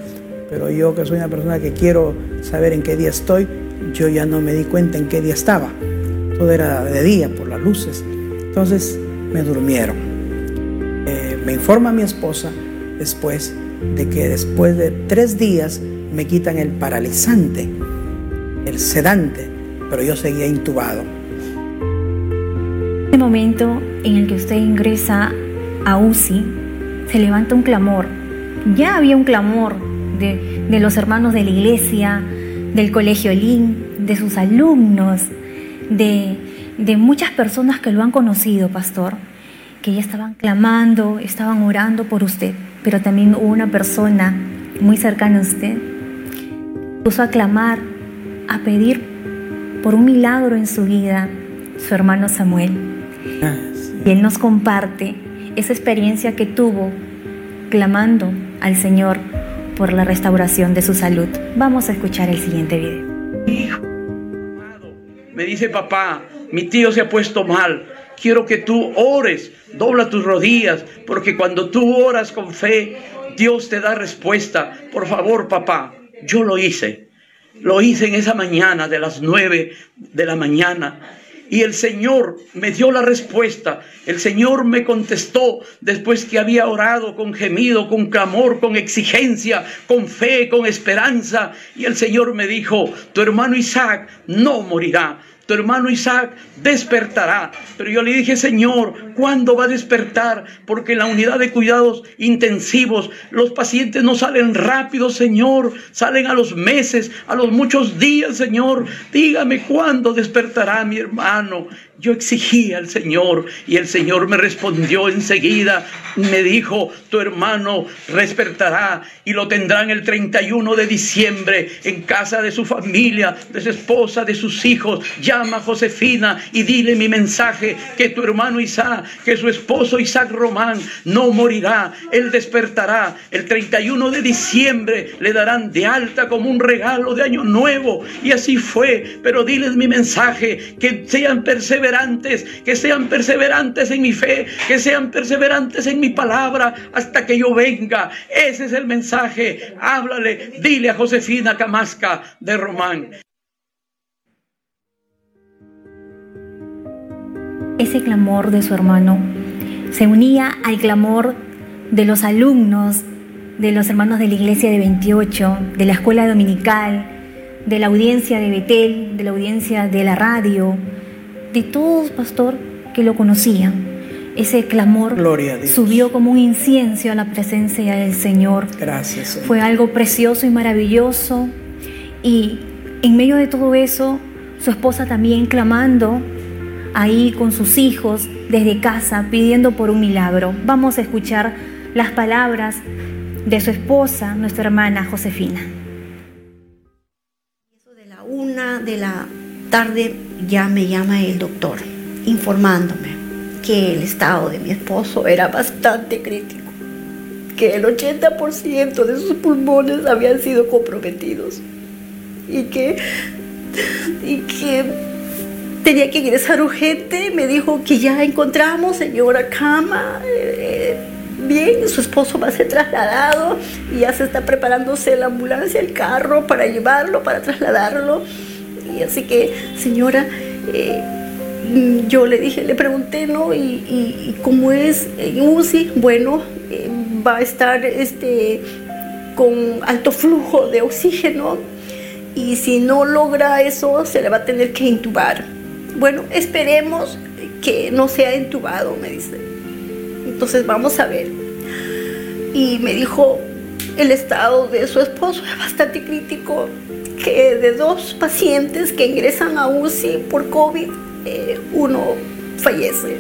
pero yo que soy una persona que quiero saber en qué día estoy, yo ya no me di cuenta en qué día estaba. Todo era de día por las luces. Entonces me durmieron. Me informa mi esposa después de que después de tres días me quitan el paralizante, el sedante, pero yo seguía intubado. En el momento en el que usted ingresa a UCI, se levanta un clamor. Ya había un clamor de, de los hermanos de la iglesia, del colegio LIN, de sus alumnos, de, de muchas personas que lo han conocido, pastor, que ya estaban clamando, estaban orando por usted, pero también hubo una persona muy cercana a usted, puso a clamar, a pedir por un milagro en su vida, su hermano Samuel. Y él nos comparte esa experiencia que tuvo clamando al Señor por la restauración de su salud. Vamos a escuchar el siguiente video. Hijo, me dice papá, mi tío se ha puesto mal. Quiero que tú ores, dobla tus rodillas, porque cuando tú oras con fe, Dios te da respuesta. Por favor, papá, yo lo hice. Lo hice en esa mañana de las nueve de la mañana. Y el Señor me dio la respuesta. El Señor me contestó después que había orado con gemido, con clamor, con exigencia, con fe, con esperanza. Y el Señor me dijo, tu hermano Isaac no morirá. Tu hermano Isaac despertará. Pero yo le dije, Señor, ¿cuándo va a despertar? Porque en la unidad de cuidados intensivos los pacientes no salen rápido, Señor. Salen a los meses, a los muchos días, Señor. Dígame cuándo despertará mi hermano. Yo exigí al Señor y el Señor me respondió enseguida. Me dijo, tu hermano despertará y lo tendrán el 31 de diciembre en casa de su familia, de su esposa, de sus hijos. Llama a Josefina y dile mi mensaje, que tu hermano Isaac, que su esposo Isaac Román no morirá, él despertará. El 31 de diciembre le darán de alta como un regalo de año nuevo. Y así fue, pero diles mi mensaje, que sean perseverantes que sean perseverantes en mi fe, que sean perseverantes en mi palabra hasta que yo venga. Ese es el mensaje. Háblale, dile a Josefina Camasca de Román. Ese clamor de su hermano se unía al clamor de los alumnos, de los hermanos de la iglesia de 28, de la escuela dominical, de la audiencia de Betel, de la audiencia de la radio, de todos, pastor, que lo conocían. Ese clamor subió como un incienso a la presencia del Señor. Gracias. Fue algo precioso y maravilloso. Y en medio de todo eso, su esposa también clamando ahí con sus hijos desde casa, pidiendo por un milagro. Vamos a escuchar las palabras de su esposa, nuestra hermana Josefina. de la una de la tarde ya me llama el doctor informándome que el estado de mi esposo era bastante crítico, que el 80% de sus pulmones habían sido comprometidos y que, y que tenía que ingresar urgente. Me dijo que ya encontramos, señora Cama. Eh, bien, su esposo va a ser trasladado y ya se está preparándose la ambulancia, el carro para llevarlo, para trasladarlo. Y así que, señora, eh, yo le dije, le pregunté, ¿no? Y, cómo es en UCI, bueno, eh, va a estar este, con alto flujo de oxígeno y si no logra eso, se le va a tener que intubar. Bueno, esperemos que no sea intubado, me dice. Entonces vamos a ver. Y me dijo, el estado de su esposo es bastante crítico que de dos pacientes que ingresan a UCI por COVID, eh, uno fallece.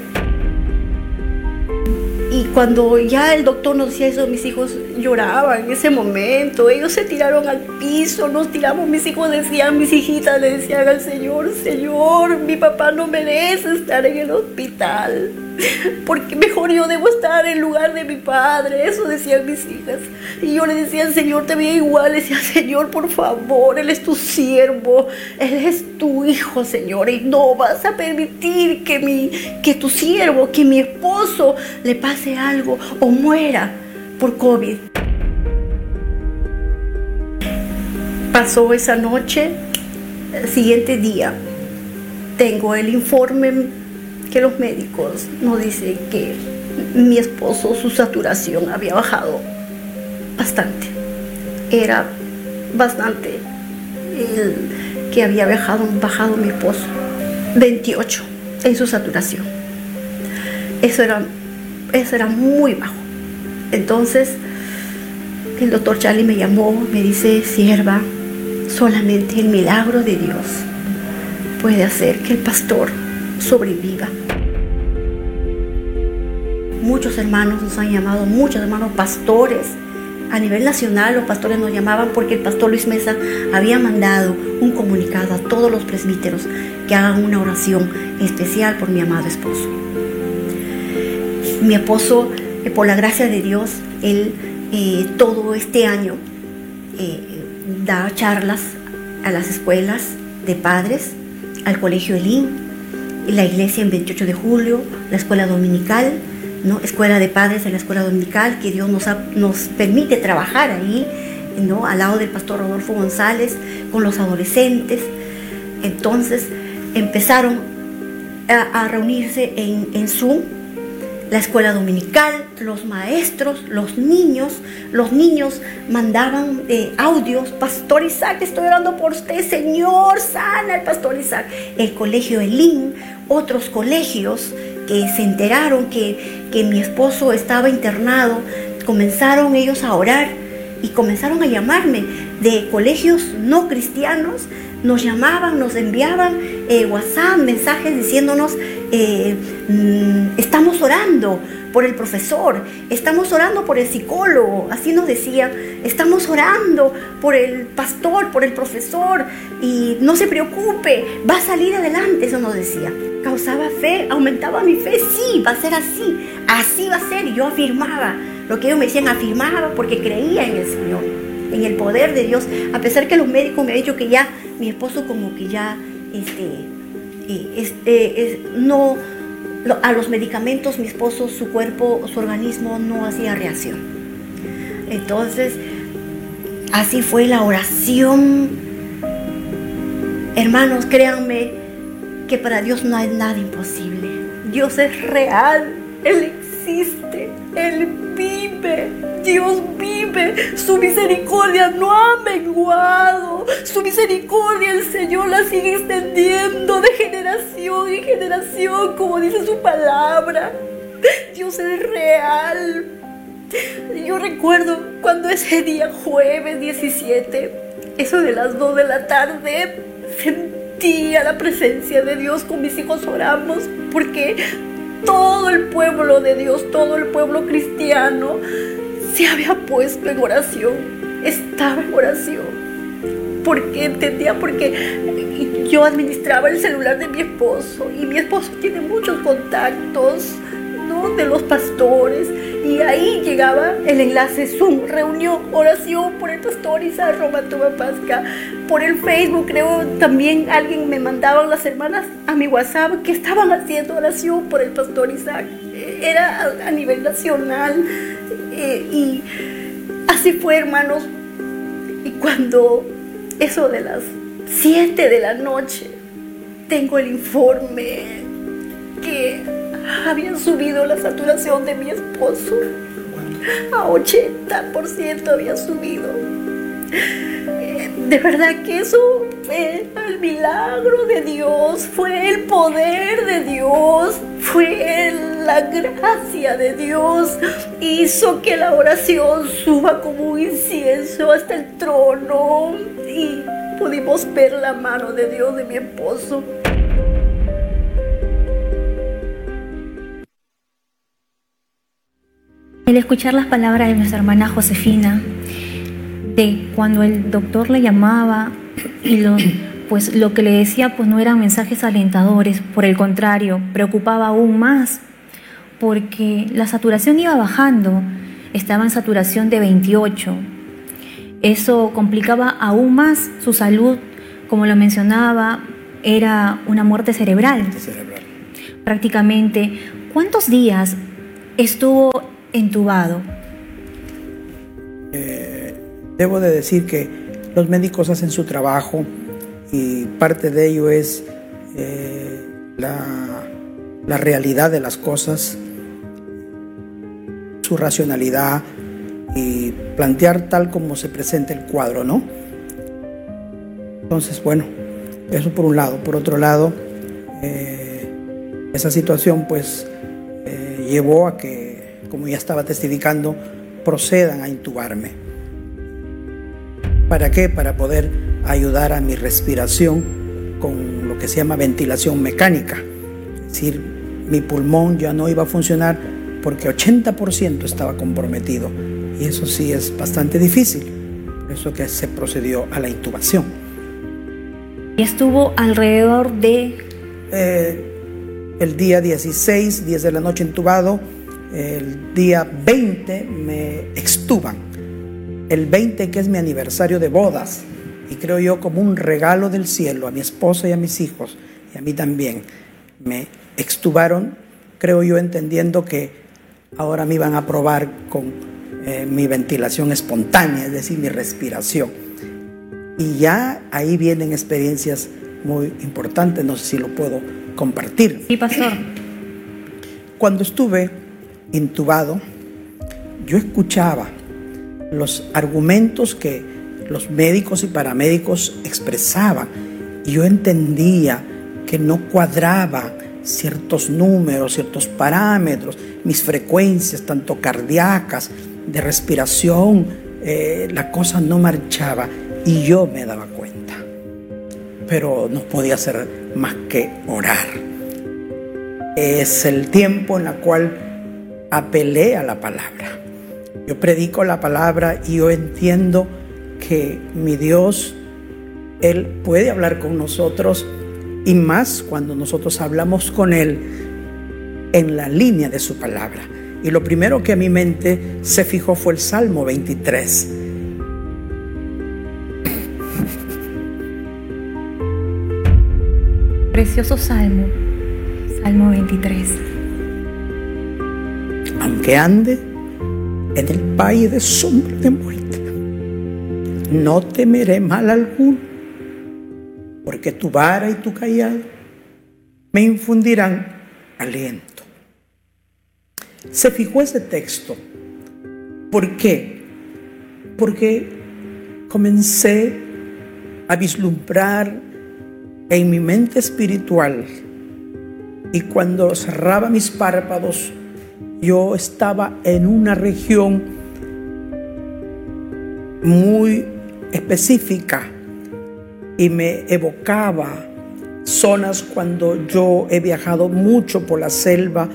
Y cuando ya el doctor nos decía eso, mis hijos lloraban en ese momento. Ellos se tiraron al piso, nos tiramos. Mis hijos decían, mis hijitas le decían al Señor, Señor, mi papá no merece estar en el hospital. Porque mejor yo debo estar en lugar de mi padre. Eso decían mis hijas. Y yo le decía Señor, te veía igual. Le decía, Señor, por favor, Él es tu siervo. Él es tu hijo, Señor. Y no vas a permitir que, mi, que tu siervo, que mi esposo le pase algo o muera por COVID. Pasó esa noche, el siguiente día, tengo el informe que los médicos nos dicen que mi esposo, su saturación había bajado bastante. Era bastante el que había bajado, bajado mi esposo. 28 en su saturación. Eso era, eso era muy bajo. Entonces, el doctor Charlie me llamó, me dice, sierva, solamente el milagro de Dios puede hacer que el pastor sobreviva. Muchos hermanos nos han llamado, muchos hermanos pastores. A nivel nacional los pastores nos llamaban porque el pastor Luis Mesa había mandado un comunicado a todos los presbíteros que hagan una oración especial por mi amado esposo. Mi esposo por la gracia de Dios, él eh, todo este año eh, da charlas a las escuelas de padres, al colegio Elín, la iglesia en 28 de julio, la escuela dominical, ¿no? escuela de padres en la escuela dominical, que Dios nos, nos permite trabajar ahí, ¿no? al lado del pastor Rodolfo González, con los adolescentes. Entonces empezaron a, reunirse en Zoom la escuela dominical, los maestros, los niños, los niños mandaban eh, audios, Pastor Isaac, estoy orando por usted, Señor, sana al Pastor Isaac. El colegio Elín, otros colegios que se enteraron que, que mi esposo estaba internado, comenzaron ellos a orar y comenzaron a llamarme de colegios no cristianos, nos llamaban, nos enviaban eh, WhatsApp, mensajes diciéndonos, eh, mm, estamos orando por el profesor, estamos orando por el psicólogo, así nos decía, estamos orando por el pastor, por el profesor, y no se preocupe, va a salir adelante, eso nos decía. Causaba fe, aumentaba mi fe, sí, va a ser así, así va a ser, y yo afirmaba, lo que ellos me decían, afirmaba porque creía en el Señor, en el poder de Dios, a pesar que los médicos me han dicho que ya mi esposo como que ya, este, este no a los medicamentos mi esposo, su cuerpo, su organismo no hacía reacción. Entonces, así fue la oración. Hermanos, créanme que para Dios no hay nada imposible. Dios es real, Él existe, Él vive, Dios vive, su misericordia no ha menguado, su misericordia el Señor la sigue extendiendo de generación en generación, como dice su palabra. Dios es real. Yo recuerdo cuando ese día jueves 17, eso de las 2 de la tarde, sentía la presencia de Dios con mis hijos oramos porque todo el pueblo de Dios, todo el pueblo cristiano se había puesto en oración, estaba en oración. Porque entendía, porque yo administraba el celular de mi esposo y mi esposo tiene muchos contactos ¿no? de los pastores y ahí llegaba el enlace Zoom, reunión, oración por el pastor Isaac Roma Pasca. Por el Facebook creo también alguien me mandaba las hermanas a mi WhatsApp que estaban haciendo oración por el pastor Isaac. Era a, nivel nacional eh, y así fue hermanos. Y cuando eso de las 7 de la noche tengo el informe que habían subido la saturación de mi esposo. A 80% había subido. De verdad que eso fue el milagro de Dios, fue el poder de Dios, fue la gracia de Dios. Hizo que la oración suba como un incienso hasta el trono y pudimos ver la mano de Dios de mi esposo. El escuchar las palabras de nuestra hermana Josefina, de cuando el doctor le llamaba y lo, pues lo que le decía pues no eran mensajes alentadores, por el contrario, preocupaba aún más, porque la saturación iba bajando, estaba en saturación de 28. Eso complicaba aún más su salud, como lo mencionaba, era una muerte cerebral. cerebral. Prácticamente, ¿cuántos días estuvo entubado? Eh, debo de decir que los médicos hacen su trabajo y parte de ello es eh, la, la realidad de las cosas, su racionalidad y plantear tal como se presenta el cuadro, ¿no? Entonces, bueno, eso por un lado. Por otro lado, eh, esa situación pues llevó a que como ya estaba testificando, procedan a intubarme. ¿Para qué? Para poder ayudar a mi respiración con lo que se llama ventilación mecánica. Es decir, mi pulmón ya no iba a funcionar porque 80% estaba comprometido. Y eso sí es bastante difícil. Por eso que se procedió a la intubación. Y estuvo alrededor de... Eh, el día 16, 10 de la noche intubado, el día 20 me extuban. El 20 que es mi aniversario de bodas. Y creo yo como un regalo del cielo a mi esposa y a mis hijos y a mí también. Me extubaron, creo yo entendiendo que ahora me iban a probar con eh, mi ventilación espontánea, es decir, mi respiración. Y ya ahí vienen experiencias muy importantes, no sé si lo puedo compartir. Sí, pastor. Cuando estuve intubado, yo escuchaba los argumentos que los médicos y paramédicos expresaban y yo entendía que no cuadraba ciertos números, ciertos parámetros, mis frecuencias, tanto cardíacas, de respiración, eh, la cosa no marchaba y yo me daba cuenta. Pero no podía hacer más que orar. Es el tiempo en el cual apelé a la palabra. Yo predico la palabra y yo entiendo que mi Dios, Él puede hablar con nosotros y más cuando nosotros hablamos con Él en la línea de su palabra. Y lo primero que a mi mente se fijó fue el Salmo 23. Precioso Salmo, Salmo 23. Aunque ande en el valle de sombra de muerte, no temeré mal alguno, porque tu vara y tu callado me infundirán aliento se fijó ese texto. ¿Por qué? Porque comencé a vislumbrar en mi mente espiritual y cuando cerraba mis párpados yo estaba en una región muy específica y me evocaba zonas cuando yo he viajado mucho por la selva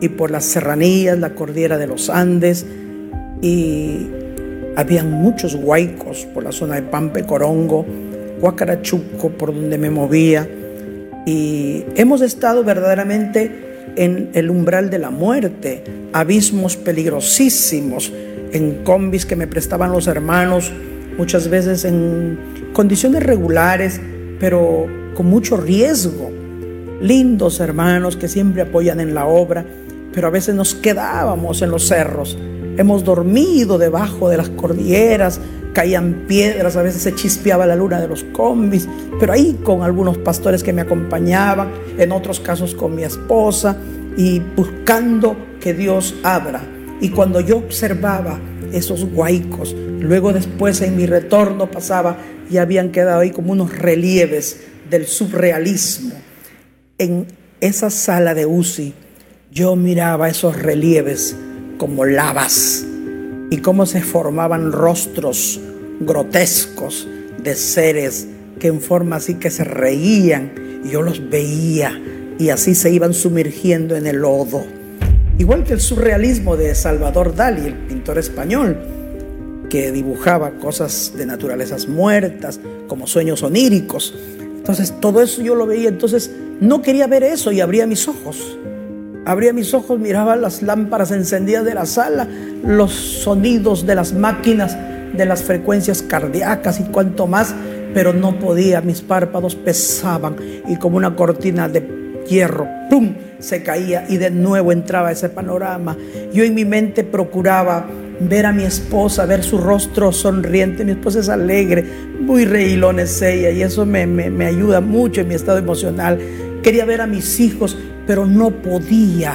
y por las serranías, la cordillera de los Andes, y habían muchos huaicos por la zona de Pampe Corongo, Huacarachuco, por donde me movía, y hemos estado verdaderamente en el umbral de la muerte, abismos peligrosísimos, en combis que me prestaban los hermanos, muchas veces en condiciones regulares, pero con mucho riesgo. Lindos hermanos que siempre apoyan en la obra pero a veces nos quedábamos en los cerros. Hemos dormido debajo de las cordilleras, caían piedras, a veces se chispeaba la luna de los combis, pero ahí con algunos pastores que me acompañaban, en otros casos con mi esposa, y buscando que Dios abra. Y cuando yo observaba esos huaicos, luego después en mi retorno pasaba y habían quedado ahí como unos relieves del surrealismo. En esa sala de UCI yo miraba esos relieves como lavas y cómo se formaban rostros grotescos de seres que en forma así que se reían y yo los veía y así se iban sumergiendo en el lodo. Igual que el surrealismo de Salvador Dalí, el pintor español, que dibujaba cosas de naturalezas muertas, como sueños oníricos. Entonces todo eso yo lo veía, entonces no quería ver eso y abría mis ojos. Abría mis ojos, miraba las lámparas encendidas de la sala, los sonidos de las máquinas, de las frecuencias cardíacas y cuanto más, pero no podía, mis párpados pesaban y como una cortina de hierro, ¡pum!, se caía y de nuevo entraba ese panorama. Yo en mi mente procuraba ver a mi esposa, ver su rostro sonriente. Mi esposa es alegre, muy reilón es ella y eso me, me, me ayuda mucho en mi estado emocional. Quería ver a mis hijos, pero no podía.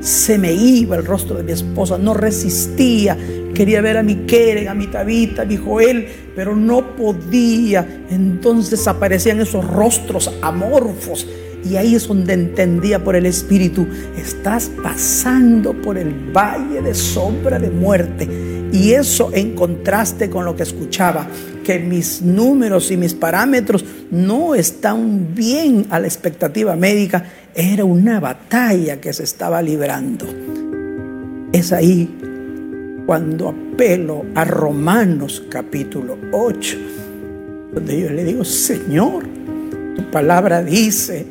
Se me iba el rostro de mi esposa, no resistía. Quería ver a mi Keren, a mi Tabita, a mi Joel, pero no podía. Entonces aparecían esos rostros amorfos. Y ahí es donde entendía por el Espíritu, estás pasando por el valle de sombra de muerte. Y eso en contraste con lo que escuchaba, que mis números y mis parámetros no están bien a la expectativa médica era una batalla que se estaba librando. Es ahí cuando apelo a Romanos capítulo 8, donde yo le digo, Señor, tu palabra dice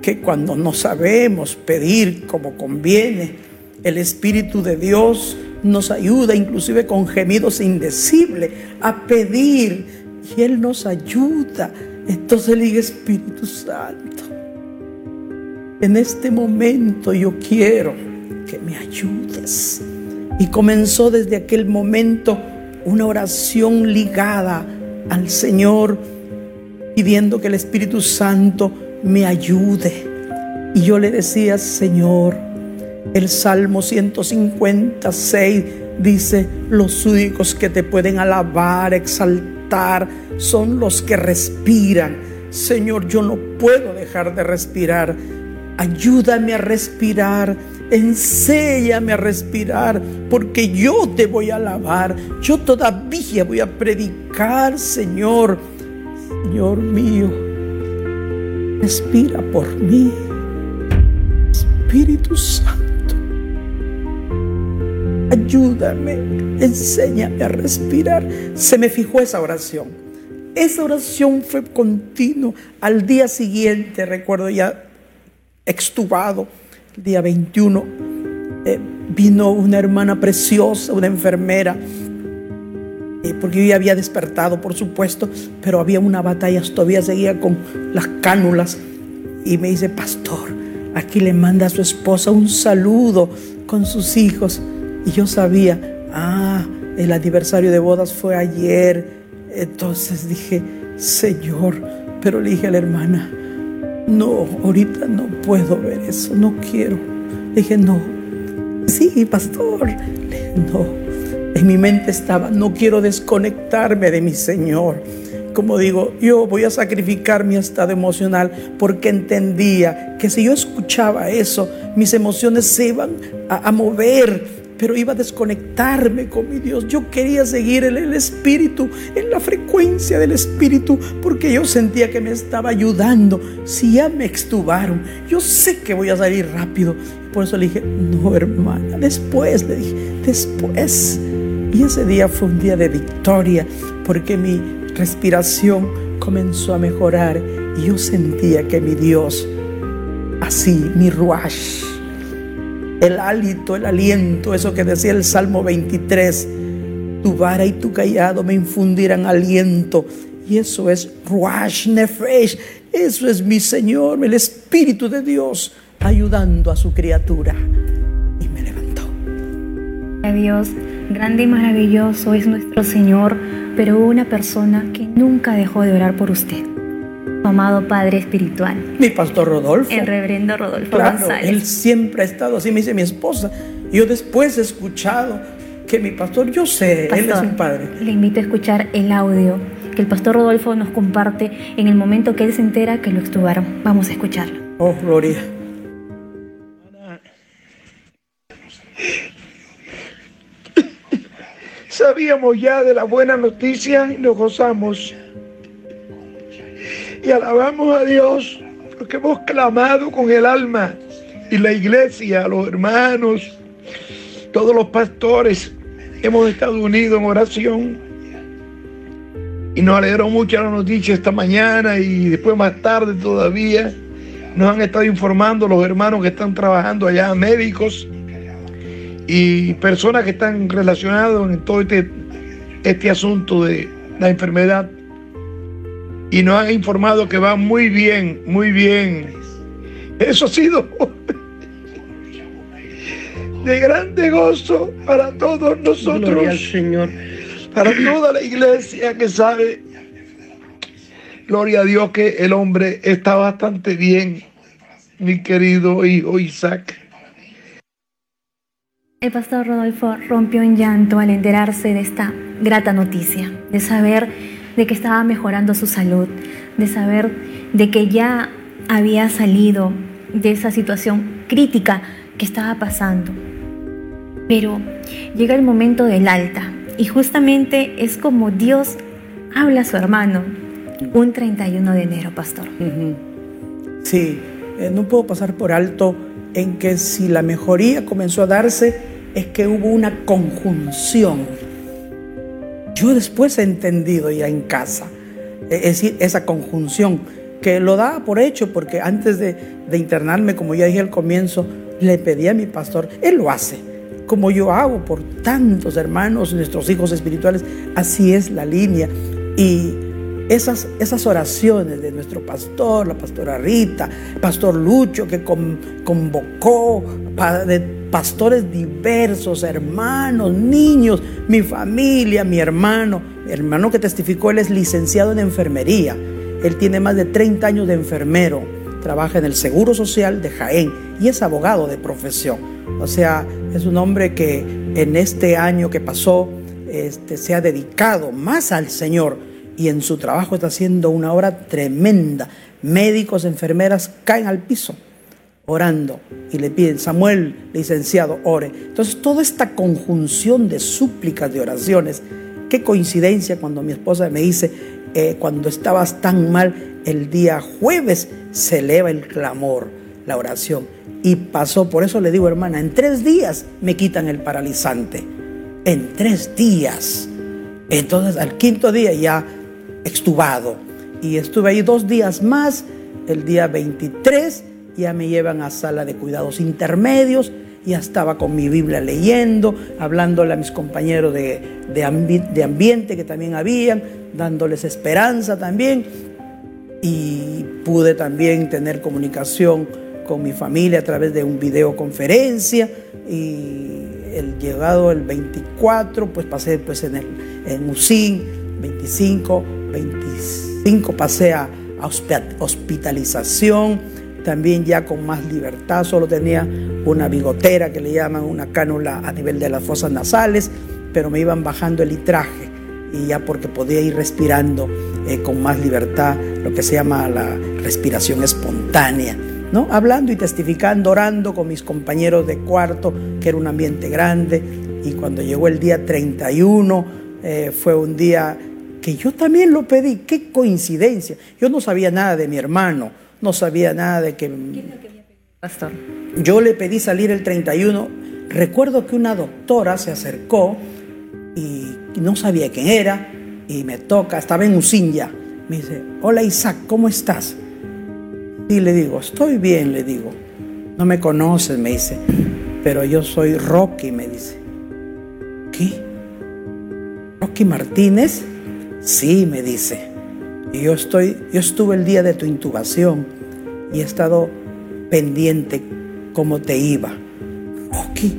que cuando no sabemos pedir como conviene, el Espíritu de Dios nos ayuda, inclusive con gemidos indecibles, a pedir y Él nos ayuda. Entonces le Espíritu Santo, en este momento yo quiero que me ayudes. Y comenzó desde aquel momento una oración ligada al Señor, pidiendo que el Espíritu Santo me ayude. Y yo le decía, Señor, el Salmo 156 dice, los únicos que te pueden alabar, exaltar, son los que respiran. Señor, yo no puedo dejar de respirar Ayúdame a respirar, enséñame a respirar, porque yo te voy a alabar. Yo todavía voy a predicar, Señor, Señor mío. respira por mí. Espíritu Santo, ayúdame, enséñame a respirar. Se me fijó esa oración. Esa oración fue continua. Al día siguiente, recuerdo ya extubado, el día 21, eh, vino una hermana preciosa, una enfermera, eh, porque yo ya había despertado, por supuesto, pero había una batalla, todavía seguía con las cánulas, y me dice, pastor, aquí le manda a su esposa un saludo con sus hijos. Y yo sabía, ah, el aniversario de bodas fue ayer. Entonces dije, Señor, pero le dije a la hermana, no, ahorita no puedo ver eso, no quiero. Le dije, no, sí, pastor, no. En mi mente estaba, no quiero desconectarme de mi Señor. Como digo, yo voy a sacrificar mi estado emocional porque entendía que si yo escuchaba eso, mis emociones se iban a mover pero iba a desconectarme con mi Dios. Yo quería seguir en el Espíritu, en la frecuencia del Espíritu, porque yo sentía que me estaba ayudando. Si ya me extubaron, yo sé que voy a salir rápido. Por eso le dije, no hermana, después, le dije, después. Y ese día fue un día de victoria, porque mi respiración comenzó a mejorar y yo sentía que mi Dios, así, mi ruach, el hálito, el aliento, eso que decía el Salmo 23, tu vara y tu callado me infundirán aliento. Y eso es Ruach Nefesh, eso es mi Señor, el Espíritu de Dios ayudando a su criatura. Y me levantó. Dios, grande y maravilloso es nuestro Señor, pero una persona que nunca dejó de orar por usted amado Padre Espiritual. Mi pastor Rodolfo. El reverendo Rodolfo claro, González. Él siempre ha estado así, me dice mi esposa. Yo después he escuchado que mi pastor, yo sé, él es un padre. Le invito a escuchar el audio que el pastor Rodolfo nos comparte en el momento que él se entera que lo extubaron. Vamos a escucharlo. Oh, Gloria. Sabíamos ya de la buena noticia y nos gozamos y alabamos a Dios porque hemos clamado con el alma. Y la iglesia, los hermanos, todos los pastores hemos estado unidos en oración. Y nos alegró mucho la noticia esta mañana y después más tarde todavía. Nos han estado informando los hermanos que están trabajando allá, médicos y personas que están relacionados en todo este, este asunto de la enfermedad y nos han informado que va muy bien, muy bien. Eso ha sido de grande gozo para todos nosotros. Gloria Señor. Para toda la iglesia que sabe, gloria a Dios, que el hombre está bastante bien, mi querido hijo Isaac. El pastor Rodolfo rompió en llanto al enterarse de esta grata noticia, de saber de que estaba mejorando su salud, de saber de que ya había salido de esa situación crítica que estaba pasando. Pero llega el momento del alta y justamente es como Dios habla a su hermano un 31 de enero, pastor. Sí, eh, no puedo pasar por alto en que si la mejoría comenzó a darse es que hubo una conjunción yo después he entendido ya en casa, es decir, esa conjunción que lo da por hecho, porque antes de, internarme, como ya dije al comienzo, le pedí a mi pastor, él lo hace, como yo hago por tantos hermanos, nuestros hijos espirituales, así es la línea. Y esas, esas oraciones de nuestro pastor, la pastora Rita, pastor Lucho, que convocó, de pastores diversos, hermanos, niños, mi familia, mi hermano. Hermano que testificó, él es licenciado en enfermería. Él tiene más de 30 años de enfermero. Trabaja en el Seguro Social de Jaén y es abogado de profesión. O sea, es un hombre que en este año que pasó este, se ha dedicado más al Señor y en su trabajo está haciendo una obra tremenda. Médicos, enfermeras caen al piso orando y le piden, Samuel, licenciado, ore. Entonces, toda esta conjunción de súplicas, de oraciones, qué coincidencia cuando mi esposa me dice, eh, cuando estabas tan mal, el día jueves se eleva el clamor, la oración. Y pasó, por eso le digo, hermana, en tres días me quitan el paralizante. En tres días. Entonces al quinto día ya extubado. Y estuve ahí dos días más. El día 23 ya me llevan a sala de cuidados intermedios. Ya estaba con mi Biblia leyendo, hablándole a mis compañeros de, de, ambiente que también habían, dándoles esperanza también. Y pude también tener comunicación con mi familia a través de un videoconferencia. Y el llegado el 24, pues pasé pues en, el, en UCIN, 25, 25 pasé a, hospitalización, también ya con más libertad, solo tenía una bigotera que le llaman una cánula a nivel de las fosas nasales, pero me iban bajando el litraje y ya porque podía ir respirando eh, con más libertad, lo que se llama la respiración espontánea. ¿no? Hablando y testificando, orando con mis compañeros de cuarto, que era un ambiente grande. Y cuando llegó el día 31, eh, fue un día que yo también lo pedí. Qué coincidencia. Yo no sabía nada de mi hermano, no sabía nada de que... Pastor? Yo le pedí salir el 31. Recuerdo que una doctora se acercó y no sabía quién era y me toca, estaba en Usín ya. Me dice, hola Isaac, ¿cómo estás? Y le digo, estoy bien, le digo. No me conoces, me dice, pero yo soy Rocky, me dice. ¿Qué? ¿Rocky Martínez? Sí, me dice. Y yo estoy, yo estuve el día de tu intubación y he estado pendiente cómo te iba. Rocky,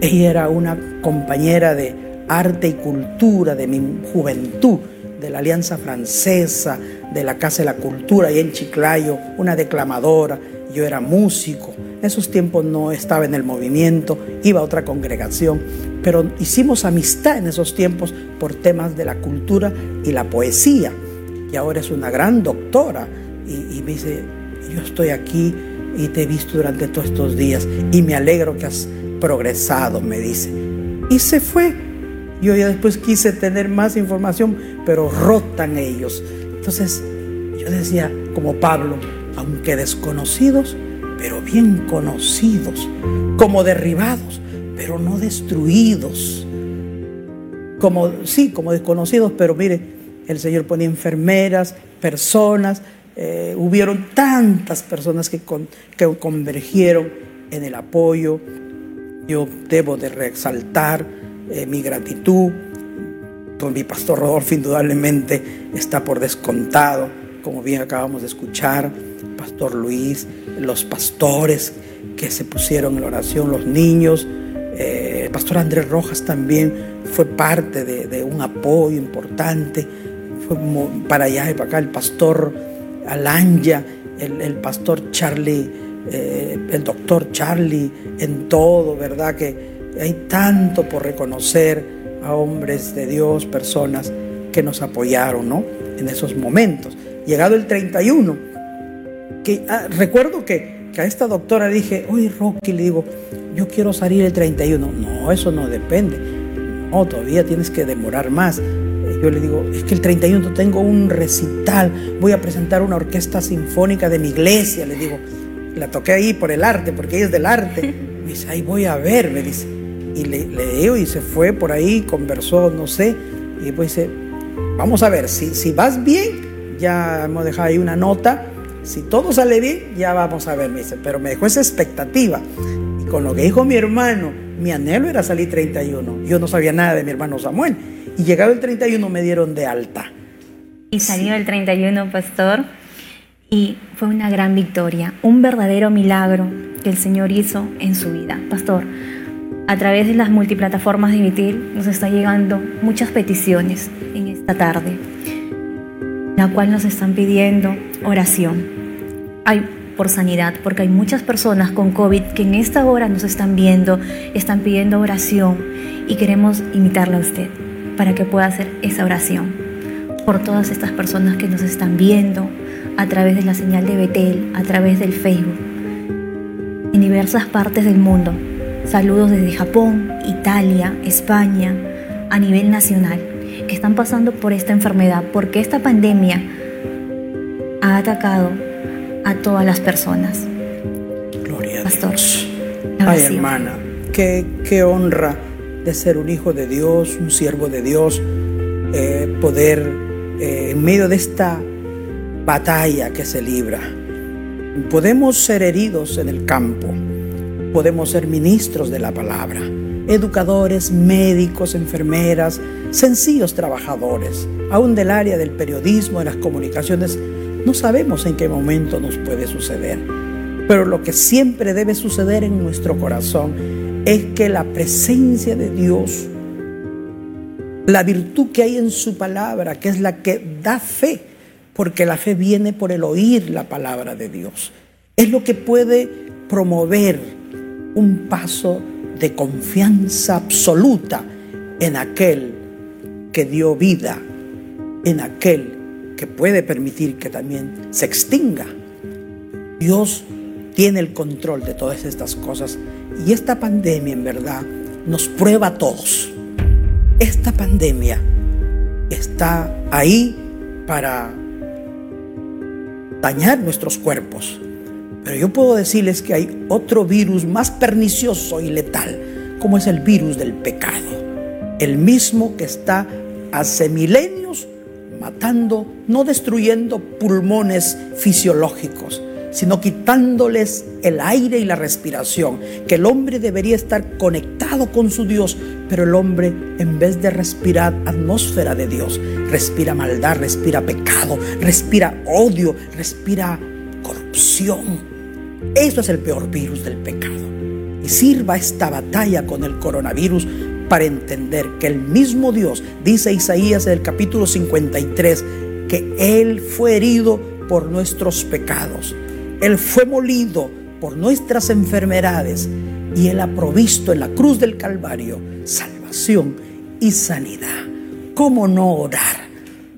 ella era una compañera de arte y cultura de mi juventud de la Alianza Francesa, de la Casa de la Cultura, y en Chiclayo, una declamadora, yo era músico. En esos tiempos no estaba en el movimiento, iba a otra congregación, pero hicimos amistad en esos tiempos por temas de la cultura y la poesía. Y ahora es una gran doctora y, y me dice, yo estoy aquí y te he visto durante todos estos días y me alegro que has progresado, me dice. Y se fue yo ya después quise tener más información, pero rotan ellos. Entonces yo decía, como Pablo, aunque desconocidos, pero bien conocidos, como derribados, pero no destruidos. Como, sí, como desconocidos, pero mire, el Señor ponía enfermeras, personas, eh, hubieron tantas personas que, convergieron en el apoyo. Yo debo de resaltar eh, mi gratitud por mi pastor Rodolfo indudablemente está por descontado, como bien acabamos de escuchar, pastor Luis, los pastores que se pusieron en oración, los niños, eh, el pastor Andrés Rojas también fue parte de, un apoyo importante, fue para allá y para acá el pastor Alanya, el, pastor Charlie, eh, el doctor Charlie, en todo, ¿verdad? Que hay tanto por reconocer a hombres de Dios, personas que nos apoyaron ¿no? en esos momentos. Llegado el 31, que, ah, recuerdo que, a esta doctora dije, oye Rocky, le digo, yo quiero salir el 31. No, eso no depende. No, todavía tienes que demorar más. Yo le digo, es que el 31 tengo un recital, voy a presentar una orquesta sinfónica de mi iglesia, le digo. La toqué ahí por el arte, porque ella es del arte. Me dice, ahí voy a ver, me dice y le, le y se fue por ahí, conversó, no sé, y después dice, vamos a ver, si, si vas bien, ya hemos dejado ahí una nota, si todo sale bien, ya vamos a ver, me dice, pero me dejó esa expectativa. Y con lo que dijo mi hermano, mi anhelo era salir 31. Yo no sabía nada de mi hermano Samuel. Y llegado el 31 me dieron de alta. Y salió el 31, pastor, y fue una gran victoria, un verdadero milagro que el Señor hizo en su vida. Pastor, a través de las multiplataformas de Emitir nos está llegando muchas peticiones en esta tarde, la cual nos están pidiendo oración. Hay por sanidad, porque hay muchas personas con COVID que en esta hora nos están viendo, están pidiendo oración y queremos invitarla a usted para que pueda hacer esa oración por todas estas personas que nos están viendo a través de la señal de Betel, a través del Facebook, en diversas partes del mundo. Saludos desde Japón, Italia, España, a nivel nacional, que están pasando por esta enfermedad, porque esta pandemia ha atacado a todas las personas. Gloria a Pastor, Dios. la Ay, hermana, qué, qué honra de ser un hijo de Dios, un siervo de Dios, eh, poder eh, en medio de esta batalla que se libra. Podemos ser heridos en el campo, podemos ser ministros de la palabra, educadores, médicos, enfermeras, sencillos trabajadores, aún del área del periodismo, de las comunicaciones. No sabemos en qué momento nos puede suceder, pero lo que siempre debe suceder en nuestro corazón es que la presencia de Dios, la virtud que hay en su palabra, que es la que da fe, porque la fe viene por el oír la palabra de Dios, es lo que puede promover un paso de confianza absoluta en aquel que dio vida, en aquel que puede permitir que también se extinga. Dios tiene el control de todas estas cosas y esta pandemia en verdad nos prueba a todos. Esta pandemia está ahí para dañar nuestros cuerpos. Pero yo puedo decirles que hay otro virus más pernicioso y letal, como es el virus del pecado. El mismo que está hace milenios matando, no destruyendo pulmones fisiológicos, sino quitándoles el aire y la respiración, que el hombre debería estar conectado con su Dios, pero el hombre en vez de respirar atmósfera de Dios, respira maldad, respira pecado, respira odio, respira corrupción. Eso es el peor virus del pecado. Y sirva esta batalla con el coronavirus para entender que el mismo Dios, dice Isaías en el capítulo 53, que Él fue herido por nuestros pecados. Él fue molido por nuestras enfermedades y Él ha provisto en la cruz del Calvario salvación y sanidad. ¿Cómo no orar?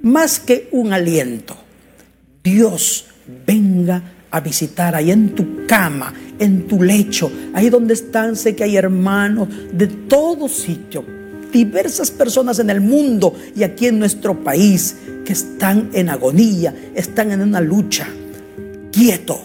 Más que un aliento. Dios venga a visitar ahí en tu cama, en tu lecho, ahí donde están, sé que hay hermanos de todo sitio, diversas personas en el mundo y aquí en nuestro país que están en agonía, están en una lucha. Quieto,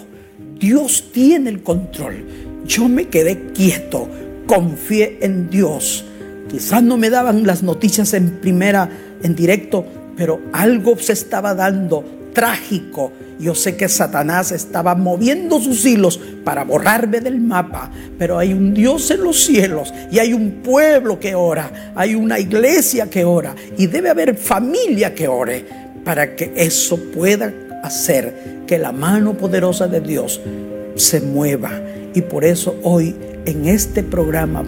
Dios tiene el control. Yo me quedé quieto, confié en Dios. Quizás no me daban las noticias en primera, en directo, pero algo se estaba dando trágico. Yo sé que Satanás estaba moviendo sus hilos para borrarme del mapa, pero hay un Dios en los cielos y hay un pueblo que ora, hay una iglesia que ora y debe haber familia que ore para que eso pueda hacer que la mano poderosa de Dios se mueva. Y por eso hoy en este programa,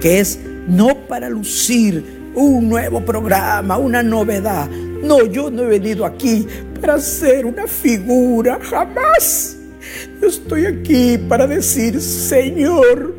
que es no para lucir un nuevo programa, una novedad, no, yo no he venido aquí para ser una figura, jamás. Yo estoy aquí para decir, Señor,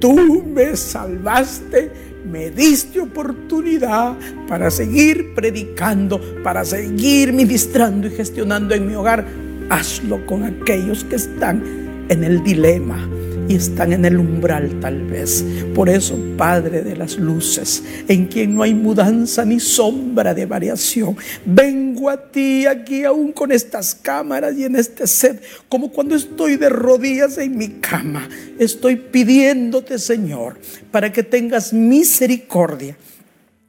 tú me salvaste, me diste oportunidad para seguir predicando, para seguir ministrando y gestionando en mi hogar. Hazlo con aquellos que están en el dilema y están en el umbral tal vez. Por eso, Padre de las luces, en quien no hay mudanza ni sombra de variación, vengo a ti aquí aún con estas cámaras y en este set, como cuando estoy de rodillas en mi cama. Estoy pidiéndote, Señor, para que tengas misericordia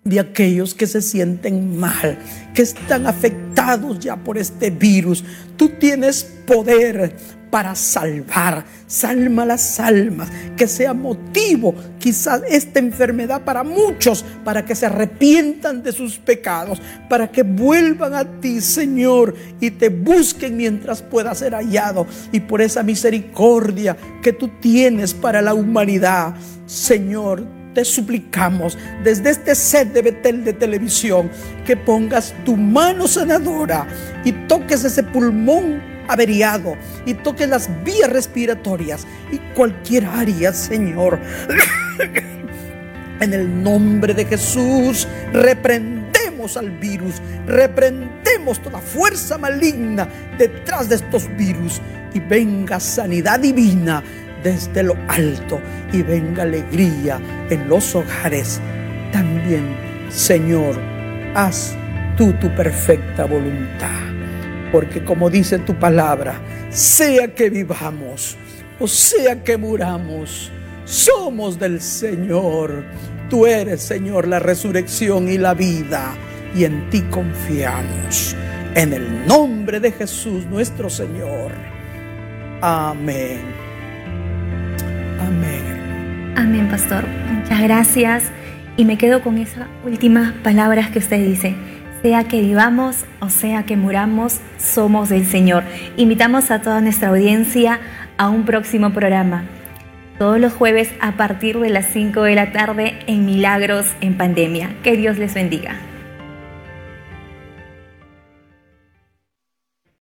de aquellos que se sienten mal, que están afectados ya por este virus. Tú tienes poder para salvar, salma las almas, que sea motivo quizás esta enfermedad para muchos, para que se arrepientan de sus pecados, para que vuelvan a ti, Señor, y te busquen mientras pueda ser hallado, y por esa misericordia que tú tienes para la humanidad, Señor, te suplicamos desde este set de Betel de televisión que pongas tu mano sanadora y toques ese pulmón averiado y toques las vías respiratorias y cualquier área, Señor. en el nombre de Jesús, reprendemos al virus, reprendemos toda fuerza maligna detrás de estos virus y venga sanidad divina desde lo alto y venga alegría en los hogares. También, Señor, haz tú tu perfecta voluntad. Porque como dice tu palabra, sea que vivamos o sea que muramos, somos del Señor. Tú eres, Señor, la resurrección y la vida, y en ti confiamos. En el nombre de Jesús, nuestro Señor. Amén. Amén. Amén, pastor. Muchas gracias. Y me quedo con esas últimas palabras que usted dice. Sea que vivamos o sea que muramos, somos del Señor. Invitamos a toda nuestra audiencia a un próximo programa. Todos los jueves a partir de las 5 de la tarde en Milagros en Pandemia. Que Dios les bendiga.